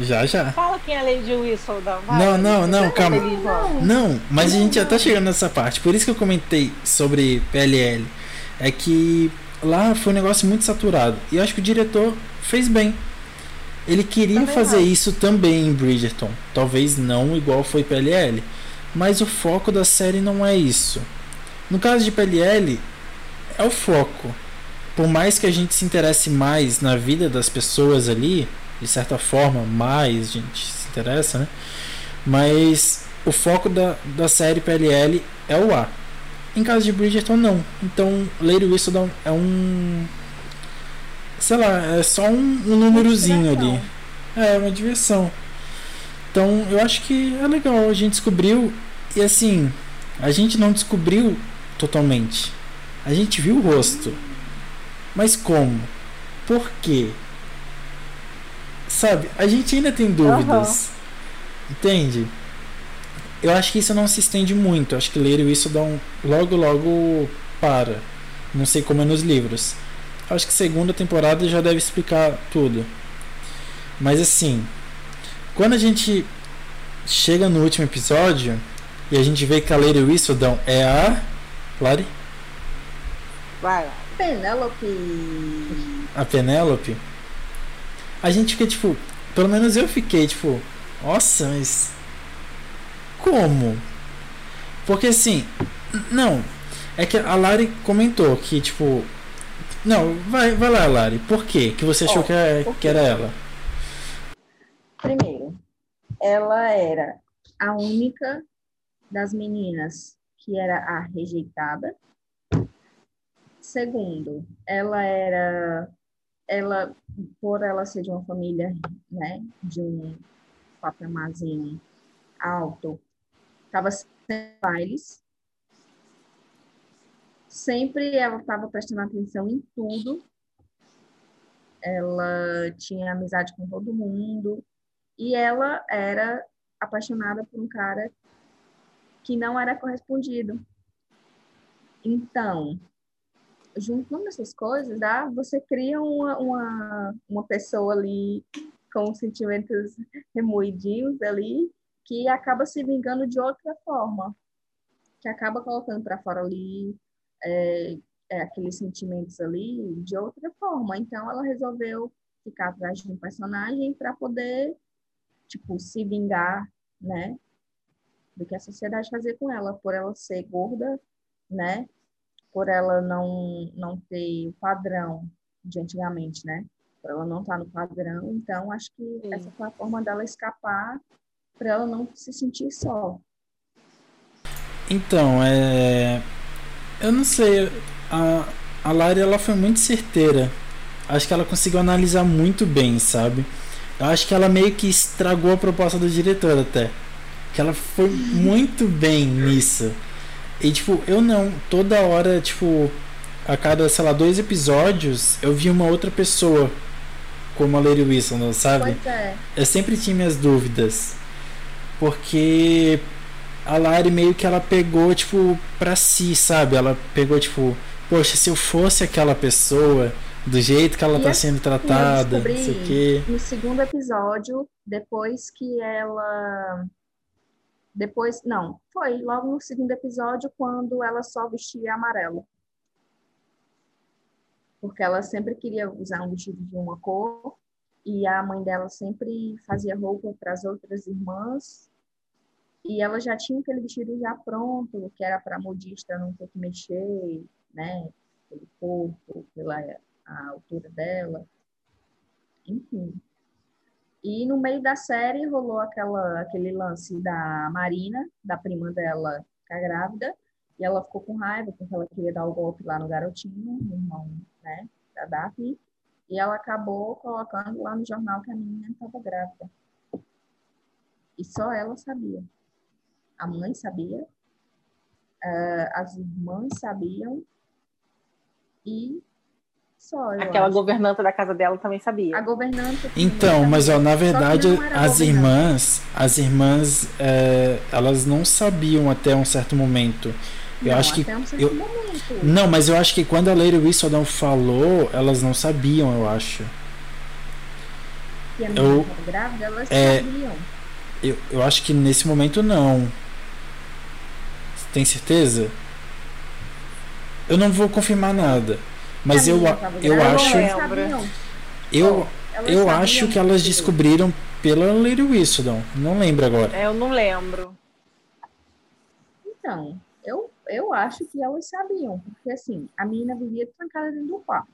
Já, já. Fala quem é a Lady Whistledown. Vai, Não, não, não, calma. Não, mas a gente já tá chegando nessa parte. Por isso que eu comentei sobre PLL. É que lá foi um negócio muito saturado. E eu acho que o diretor fez bem. Ele queria Também fazer isso também em Bridgerton. Talvez não igual foi PLL. Mas o foco da série não é isso. No caso de PLL, é o foco. Por mais que a gente se interesse mais na vida das pessoas ali, de certa forma, mais a gente se interessa, né? Mas o foco da, da série PLL é o A. Em caso de Bridgerton, não. Então, Lady Whistledown é um. Sei lá, é só um, um númerozinho ali. É, uma diversão. Então, eu acho que é legal. A gente descobriu. E assim, a gente não descobriu totalmente. A gente viu o rosto. Mas como? Por quê? Sabe? A gente ainda tem dúvidas. Entende? Eu acho que isso não se estende muito. Eu acho que ler isso dá um. Logo, logo para. Não sei como é nos livros. Eu acho que segunda temporada já deve explicar tudo. Mas assim. Quando a gente chega no último episódio e a gente vê que a Lady Whistledown é a. Lari? Vai lá. Penélope. A Penélope. A gente fica tipo. Pelo menos eu fiquei tipo. Nossa, mas. Como? Porque assim. Não. É que a Lari comentou que tipo. Não, vai, vai lá, Lari. Por quê? Que você achou Ó, que, por que era ela? Primeiro, ela era a única das meninas que era a rejeitada. Segundo, ela era ela por ela ser de uma família, né, de um papamarzinho alto, estava sempre em bailes. Sempre ela estava prestando atenção em tudo. Ela tinha amizade com todo mundo. E ela era apaixonada por um cara que não era correspondido. Então, juntando essas coisas, dá, você cria uma, uma, uma pessoa ali com sentimentos remoidinhos ali, que acaba se vingando de outra forma, que acaba colocando para fora ali é, é, aqueles sentimentos ali de outra forma. Então, ela resolveu ficar atrás de um personagem para poder tipo, se vingar, né? Do que a sociedade fazia com ela, por ela ser gorda, né? Por ela não, não ter o padrão de antigamente, né? Por ela não estar no padrão. Então, acho que Sim. essa foi a forma dela escapar para ela não se sentir só. Então, é. Eu não sei. A, a Lari ela foi muito certeira. Acho que ela conseguiu analisar muito bem, sabe? Eu acho que ela meio que estragou a proposta do diretor até. Que ela foi muito bem nisso. E tipo, eu não. Toda hora, tipo, a cada, sei lá, dois episódios, eu vi uma outra pessoa como a Lady Wilson, sabe? Pois é. eu sempre tinha minhas dúvidas. Porque a Lari meio que ela pegou, tipo, pra si, sabe? Ela pegou, tipo, poxa, se eu fosse aquela pessoa, do jeito que ela E tá assim, sendo tratada, não sei o quê. no segundo episódio, depois que ela. Depois, não, foi logo no segundo episódio, quando ela só vestia amarelo. Porque ela sempre queria usar um vestido de uma cor, e a mãe dela sempre fazia roupa para as outras irmãs, e ela já tinha aquele vestido já pronto, que era para a modista não ter que mexer, né, pelo corpo, pela a altura dela, enfim. E no meio da série rolou aquela, aquele lance da Marina, da prima dela, ficar grávida, e ela ficou com raiva porque ela queria dar o golpe lá no garotinho, no irmão, né, da Daphne, e ela acabou colocando lá no jornal que a menina estava grávida. E só ela sabia. A mãe sabia, eh, as irmãs sabiam, e só. Aquela acho. governanta da casa dela também sabia. A governanta. Então, mas ó, na verdade, as irmãs, as irmãs, é, elas não sabiam até um certo momento. Eu Não, acho que um certo eu- momento. Não, mas eu acho que quando a Lady Whistledown falou, elas não sabiam, eu acho. que a menina Eu- grávida, elas é, sabiam. Eu, eu acho que nesse momento não. Tem certeza? Eu não vou confirmar nada. Mas eu, eu acho. Eu, eu acho que elas descobriram pela Lady Whistledown. Não lembro agora. É, Eu não lembro. Então, eu, eu acho que elas sabiam, porque assim, a menina vivia trancada dentro do quarto.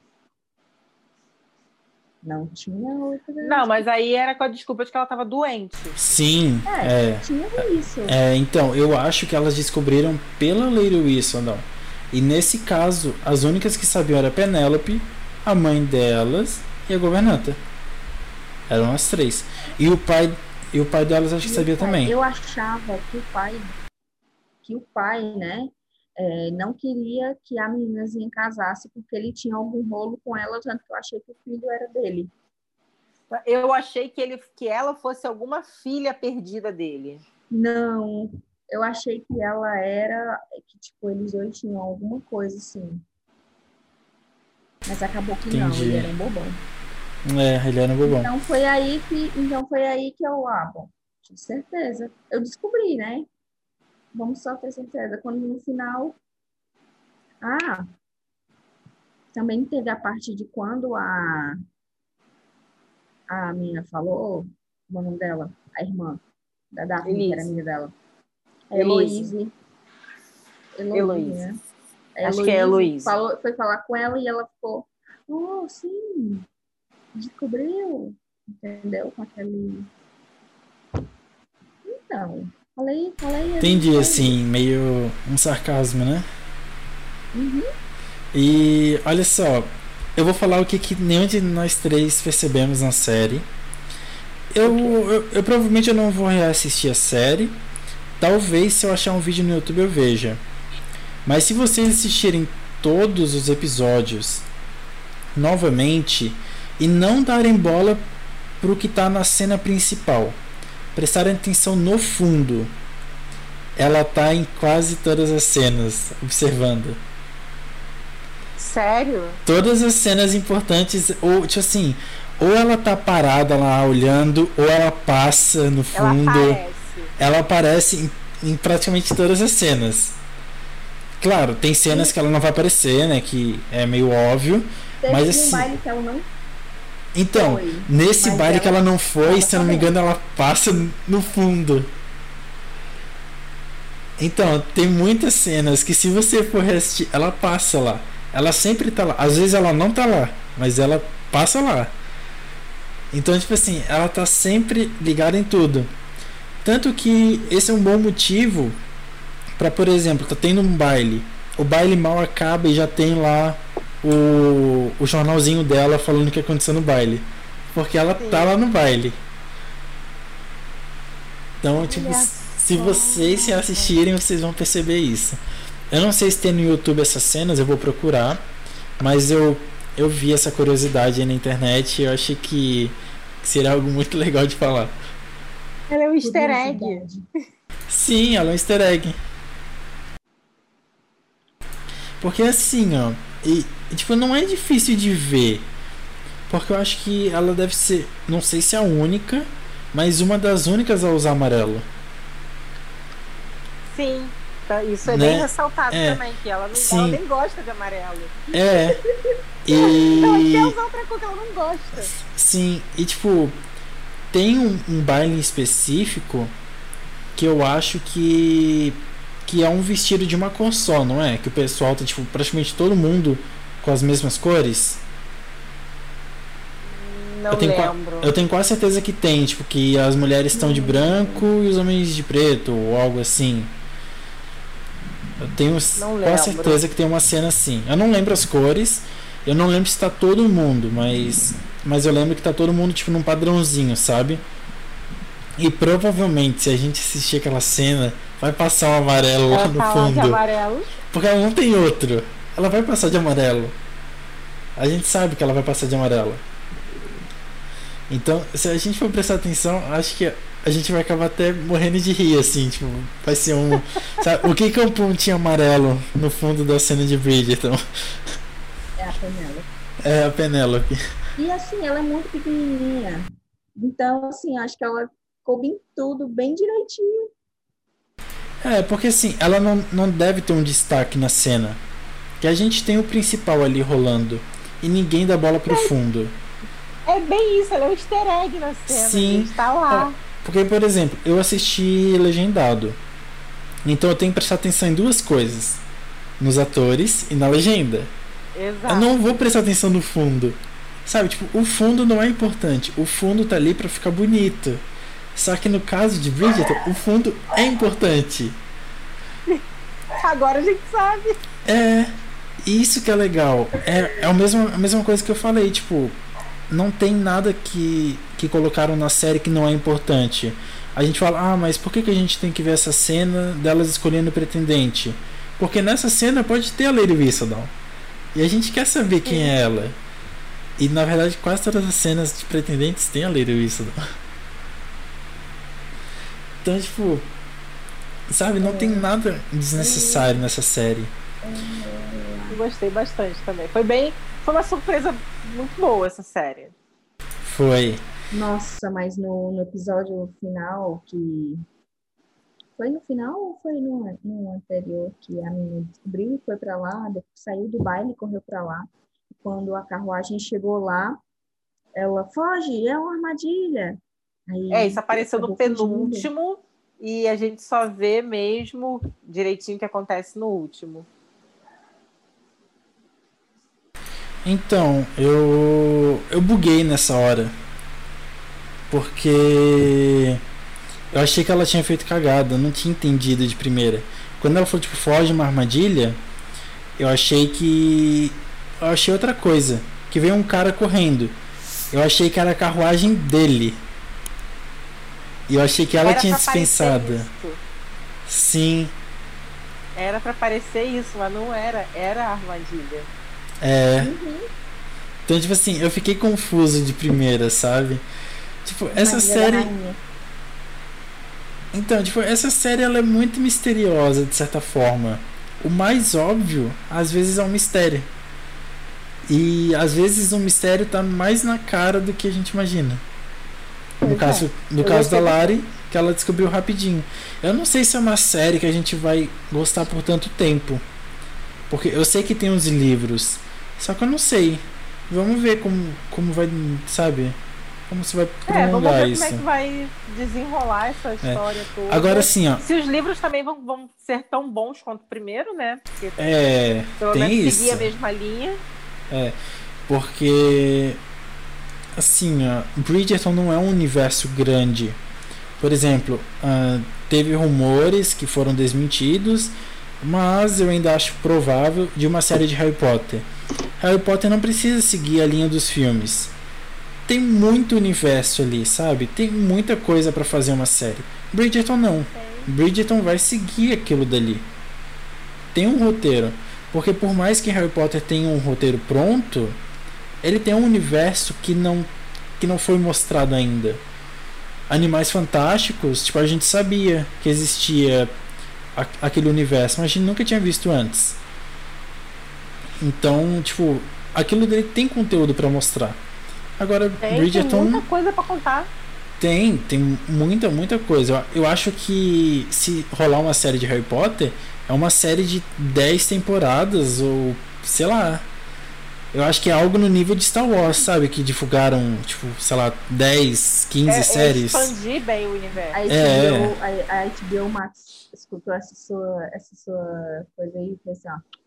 Não tinha outra. Não, mas aí era com a desculpa de que ela tava doente. Sim, É, é. tinha isso. É, então, eu acho que elas descobriram pela Lady Whistledown. E nesse caso, as únicas que sabiam era a Penélope, a mãe delas e a governanta. Eram as três. E o pai, e o pai delas acho que E sabia pai- também. Eu achava que o pai, que o pai, né, é, não queria que a meninazinha casasse porque ele tinha algum rolo com ela, tanto que eu achei que o filho era dele. Eu achei que, ele, que ela fosse alguma filha perdida dele. Não, eu achei que ela era, que tipo, eles dois tinham alguma coisa assim. Mas acabou que não, Entendi. ele era um bobão. É, ele era um bobão. Então foi aí que, então foi aí que eu, ah, bom, tinha certeza. Eu descobri, né? Vamos só ter certeza. Quando no final. Ah, também teve a parte de quando a a menina falou, o nome dela, a irmã da Daphne, que era amiga dela. A Elise. Heloise. Heloise. né? Acho que é Heloise. Falou, foi falar com ela e ela ficou, oh, sim, descobriu, entendeu? Com aquele. Então, falei, falei. Entendi, falei. assim, meio um sarcasmo, né? Uhum. E olha só, eu vou falar o que, que nenhum de nós três percebemos na série. Eu, eu, eu provavelmente eu não vou reassistir a série. Talvez se eu achar um vídeo no YouTube eu veja. Mas se vocês assistirem todos os episódios novamente e não darem bola pro que tá na cena principal, prestarem atenção no fundo. Ela tá em quase todas as cenas, observando Sério? todas as cenas importantes, ou tipo assim, ou ela tá parada lá olhando, ou ela passa no Ela fundo. aparece. Ela aparece em, em praticamente todas as cenas. Claro, tem cenas que ela não vai aparecer, né? Que é meio óbvio. Teve Mas um assim- baile que ela não Então, foi. nesse baile que ela ela não foi, se eu não me engano, ela passa no fundo. Então, tem muitas cenas que se você for assistir, ela passa lá. Ela sempre tá lá. Às vezes ela não tá lá, mas ela passa lá. Então, tipo assim, ela tá sempre ligada em tudo. Tanto que esse é um bom motivo para, por exemplo, tá tendo um baile. O baile mal acaba e já tem lá o, o jornalzinho dela falando o que aconteceu no baile. Porque ela Sim. tá lá no baile. Então, tipo, Olha se só. vocês se assistirem, vocês vão perceber isso. Eu não sei se tem no YouTube essas cenas, eu vou procurar. Mas eu, eu vi essa curiosidade aí na internet e eu achei que, que seria algo muito legal de falar. Ela é um easter egg. Sim, ela é um easter egg. Porque assim, ó. E, e, tipo, não é difícil de ver. Porque eu acho que ela deve ser. Não sei se é a única, mas uma das únicas a usar amarelo. Sim. tá- Isso é Né? bem ressaltado É. também, que ela, não, ela nem gosta de amarelo. É. Ela quer E. usar outra cor que ela não gosta. Sim, e tipo, tem um, um baile específico que eu acho que que é um vestido de uma cor só, não é? Que o pessoal tá tipo praticamente todo mundo com as mesmas cores. Não eu tenho, lembro. eu tenho quase certeza que tem, tipo que as mulheres estão de branco e os homens de preto ou algo assim. Eu tenho quase certeza que tem uma cena assim. Eu não lembro as cores, eu não lembro se tá todo mundo, mas mas eu lembro que tá todo mundo tipo num padrãozinho, sabe? E provavelmente se a gente assistir aquela cena, vai passar um amarelo lá Ela no lá de fundo. amarelo. Porque não tem outro. Ela vai passar de amarelo. A gente sabe que ela vai passar de amarelo. Então, se a gente for prestar atenção, acho que a gente vai acabar até morrendo de rir, assim, tipo, vai ser um. sabe, o que que é um pontinho amarelo no fundo da cena de Bridgerton? É a Penélope. É a Penélope. E assim, ela é muito pequenininha. Então, assim, acho que ela coube em tudo bem direitinho. É, porque assim, ela não, não deve ter um destaque na cena. Que a gente tem o principal ali rolando. E ninguém dá bola pro fundo. É bem isso, ela é um easter egg na cena. Sim. Está lá. Porque, por exemplo, eu assisti legendado. Então eu tenho que prestar atenção em duas coisas: nos atores e na legenda. Exato. Eu não vou prestar atenção no fundo. Sabe, tipo, o fundo não é importante. O fundo tá ali pra ficar bonito. Só que no caso de Bridgerton, o fundo é importante. Agora a gente sabe. É. Isso que é legal. É, é a, mesma, a mesma coisa que eu falei, tipo, não tem nada que, que colocaram na série que não é importante. A gente fala, ah, mas por que, que a gente tem que ver essa cena delas escolhendo o pretendente? Porque nessa cena pode ter a Lady Whistledown. E a gente quer saber quem é ela. E na verdade quase todas as cenas de pretendentes tem a Lady Whistledown. Então, tipo, sabe, não tem nada desnecessário nessa série. Eu gostei bastante também. Foi bem. Foi uma surpresa muito boa essa série. Foi. Nossa, mas no, no episódio final que. Foi no final ou foi no, no anterior que a menina descobriu e foi pra lá, saiu do baile e correu pra lá. Quando a carruagem chegou lá, ela foge, é uma armadilha. Aí, É, isso apareceu no penúltimo e a gente só vê mesmo direitinho o que acontece no último. Então, eu eu buguei nessa hora. Porque eu achei que ela tinha feito cagada, eu não tinha entendido de primeira. Quando ela falou tipo foge uma armadilha, eu achei que eu achei outra coisa, que veio um cara correndo. Eu achei que era a carruagem dele. E eu achei que ela Era tinha dispensado. isso. Sim, Era pra parecer isso, mas não era. Era a armadilha. É. Uhum. Então, tipo assim, eu fiquei confuso de primeira, sabe? Tipo, essa Maria da série. Então, tipo, essa série ela é muito misteriosa, de certa forma. O mais óbvio, às vezes, é um mistério. E às vezes o mistério tá mais na cara do que a gente imagina. No Pois caso, é. no caso da Lari, que ela descobriu rapidinho. Eu não sei se é uma série que a gente vai gostar por tanto tempo. Porque eu sei que tem uns livros. Só que eu não sei. Vamos ver como, como vai, sabe? Como se vai É, vamos prolongar ver isso. como é que vai desenrolar essa história toda. Agora sim, ó. Se os livros também vão, vão ser tão bons quanto o primeiro, né? Porque É, pelo tem menos isso. seguir a mesma linha. Porque assim, ó, Bridgerton não é um universo grande. Por exemplo, ah, teve rumores que foram desmentidos, mas eu ainda acho provável de uma série de Harry Potter. Harry Potter não precisa seguir a linha dos filmes. Tem muito universo ali, sabe? Tem muita coisa pra fazer uma série. Bridgerton não. Bridgerton vai seguir aquilo dali. Tem um roteiro. Porque por mais que Harry Potter tenha um roteiro pronto, ele tem um universo que não que não foi mostrado ainda. Animais Fantásticos, tipo, a gente sabia que existia aquele universo, mas a gente nunca tinha visto antes. Então, tipo, aquilo dele tem conteúdo pra mostrar. Agora, Tem, tem Bridgerton muita coisa pra contar. tem, tem muita, muita coisa. Eu, eu acho que se rolar uma série de Harry Potter, é uma série de 10 temporadas, ou sei lá. Eu acho que é algo no nível de Star Wars, sabe? Que divulgaram, tipo, sei lá, 10, 15 É, é séries. expandir bem o universo. A É. HBO, a, a HBO Max escutou essa sua, essa sua coisa aí e fez assim, ó.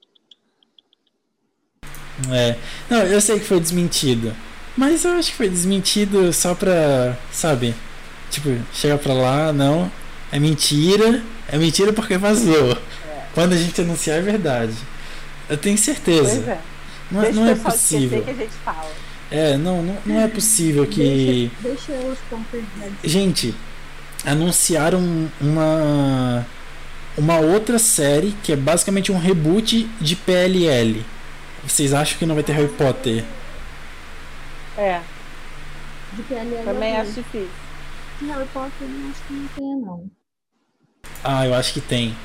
É. Não, eu sei que foi desmentido. Mas eu acho que foi desmentido só pra, sabe? Tipo, chegar pra lá, não. É mentira. É mentira porque vazou. Quando a gente anunciar é verdade. Eu tenho certeza. Pois é. Não, é- Deixa não é possível. que a gente fala. É, não, não, não é possível que. Deixa, deixa pontos Gente, anunciaram uma. Uma outra série que é basicamente um reboot de PLL. Vocês acham que não vai ter Harry Potter? É, de PLL. também acho difícil. De Harry Potter eu acho que não tem, não. Ah, eu acho que tem.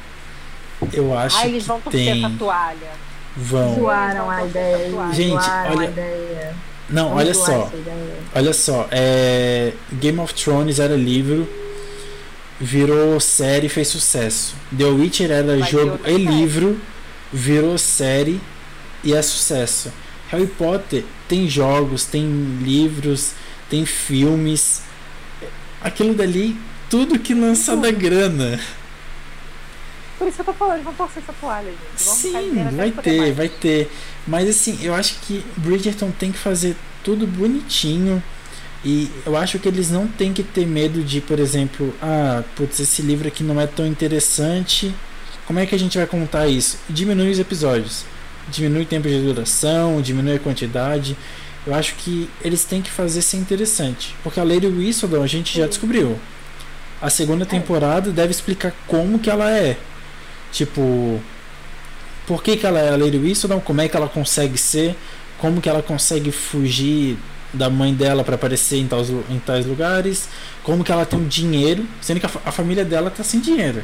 Eu acho Ah, eles vão que torcer tem. essa toalha. Vão. Zoaram a ideia. Gente, zoaram olha- a ideia. Não, Vamos olha só. Olha só, é... Game of Thrones era livro, virou série e fez sucesso. The Witcher era Vai jogo e livro, virou série e é sucesso. Harry Potter tem jogos, tem livros, tem filmes. Aquilo dali, tudo que lança da grana. Por isso que eu tô falando, vamos torcer essa toalha, gente. Vamos Sim, vai ter, mais. vai ter. Mas assim, eu acho que Bridgerton tem que fazer tudo bonitinho. E eu acho que eles não têm que ter medo de, por exemplo, ah, putz, esse livro aqui não é tão interessante. Como é que a gente vai contar isso? Diminui os episódios. Diminui o tempo de duração, diminui a quantidade. Eu acho que eles têm que fazer ser interessante. Porque a Lady Whistledown a gente já descobriu. A segunda temporada deve explicar como que ela é. Tipo, por que, que ela é a Lady Whistledown, como é que ela consegue ser, como que ela consegue fugir da mãe dela para aparecer em tais, em tais lugares, como que ela tem um dinheiro, sendo que a, a família dela tá sem dinheiro.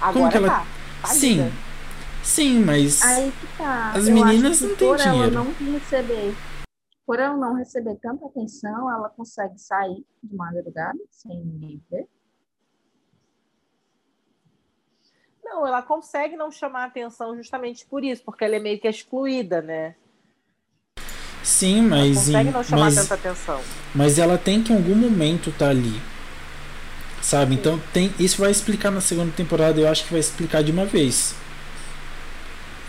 Agora que ela- tá. falida. Sim, sim, mas Aí que tá. As Eu meninas acho que não têm por dinheiro. Ela não receber, por ela não receber tanta atenção, ela consegue sair de madrugada sem ninguém ver. Não, ela consegue não chamar atenção justamente por isso, porque ela é meio que excluída, né? sim, Ela mas, consegue em- não chamar mas, tanta atenção. mas ela tem que em algum momento estar ali. Sabe? Então tem isso vai explicar na segunda temporada, eu acho que vai explicar de uma vez.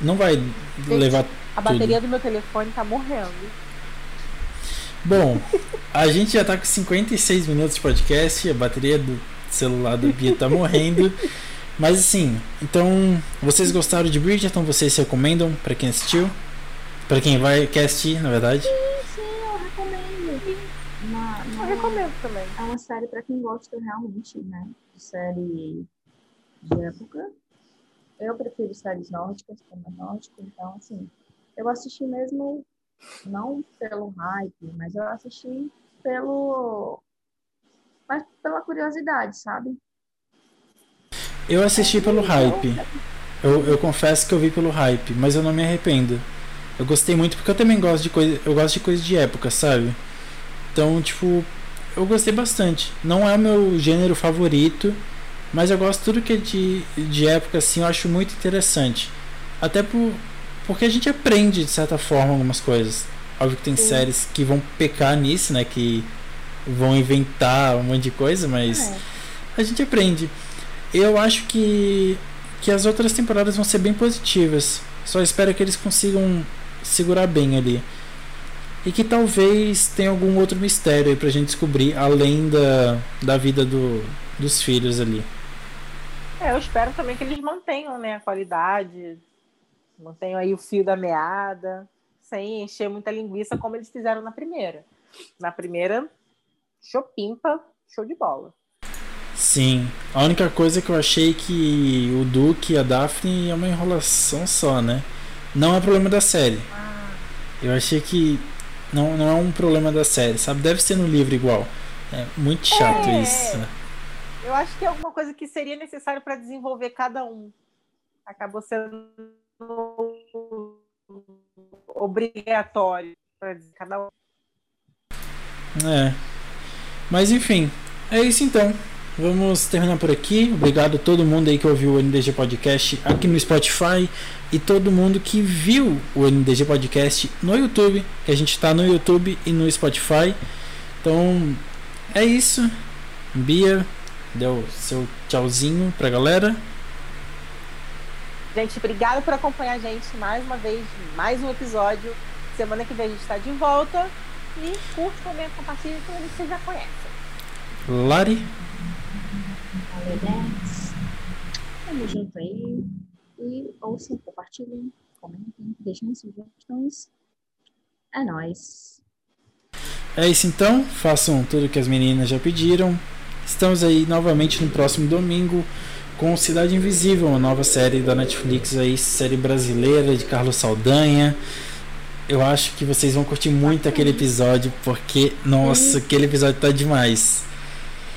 Não vai levar A bateria do meu telefone tá morrendo. Bom, a gente já tá com 56 minutos de podcast, a bateria do celular da Bia tá morrendo. Mas assim, então, vocês gostaram de Bridgerton? Vocês recomendam pra quem assistiu? Pra quem vai quer assistir, na verdade? Sim, eu recomendo. Uma, Eu uma- recomendo também. É uma série para quem gosta realmente, né? De série de época. Eu prefiro séries nórdicas, como é nórdico, então, assim, eu assisti mesmo, não pelo hype, mas eu assisti pelo. Mas pela curiosidade, sabe? Eu assisti pelo hype. Eu, eu confesso que eu vi pelo hype, mas eu não me arrependo. Eu gostei muito porque eu também gosto de coisa, eu gosto de coisa de época, sabe? Então, tipo, eu gostei bastante. Não é o meu gênero favorito, mas eu gosto de tudo que é de, de época assim, eu acho muito interessante. Até por, porque a gente aprende de certa forma algumas coisas. Óbvio que tem Sim. séries que vão pecar nisso, né, que vão inventar um monte de coisa, mas É. a gente aprende. Eu acho que, que as outras temporadas vão ser bem positivas. Só espero que eles consigam segurar bem ali. E que talvez tenha algum outro mistério aí pra gente descobrir, além da, da vida do, dos filhos ali. É, eu espero também que eles mantenham né, a qualidade, mantenham aí o fio da meada, sem encher muita linguiça como eles fizeram na primeira. Na primeira, chopimpa, show de bola. Sim, a única coisa que eu achei que o Duke e a Daphne é uma enrolação só, né? Não é problema da série. Eu achei que não, não é um problema da série, sabe? Deve ser no livro igual. É muito chato É. isso. Eu acho que é alguma coisa que seria necessário para desenvolver cada um. Acabou sendo obrigatório para cada um. É. Mas enfim, é isso então. Vamos terminar por aqui. Obrigado a todo mundo aí que ouviu o NDG Podcast aqui no Spotify e todo mundo que viu o NDG Podcast no YouTube, que a gente tá no YouTube e no Spotify. Então, é isso. Bia, deu seu tchauzinho pra galera. Gente, obrigada por acompanhar a gente mais uma vez, mais um episódio. Semana que vem a gente está de volta. E curte, comenta, compartilha com eles que vocês já conhecem. Lari, Valeu, Dex. Tamo junto aí. E ouçam, compartilhem, comentem, deixem sugestões. É nóis. É isso então, façam tudo que as meninas já pediram. Estamos aí novamente no próximo domingo com Cidade Invisível, uma nova série da Netflix aí, série brasileira de Carlos Saldanha. Eu acho que vocês vão curtir muito aquele episódio, porque, nossa, aquele episódio tá demais.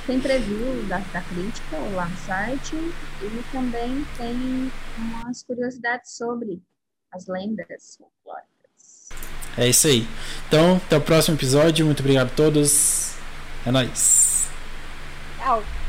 Tem preview da, da crítica lá no site e também tem umas curiosidades sobre as lendas folclóricas. É isso aí. Então, até o próximo episódio. Muito obrigado a todos. É nóis. out.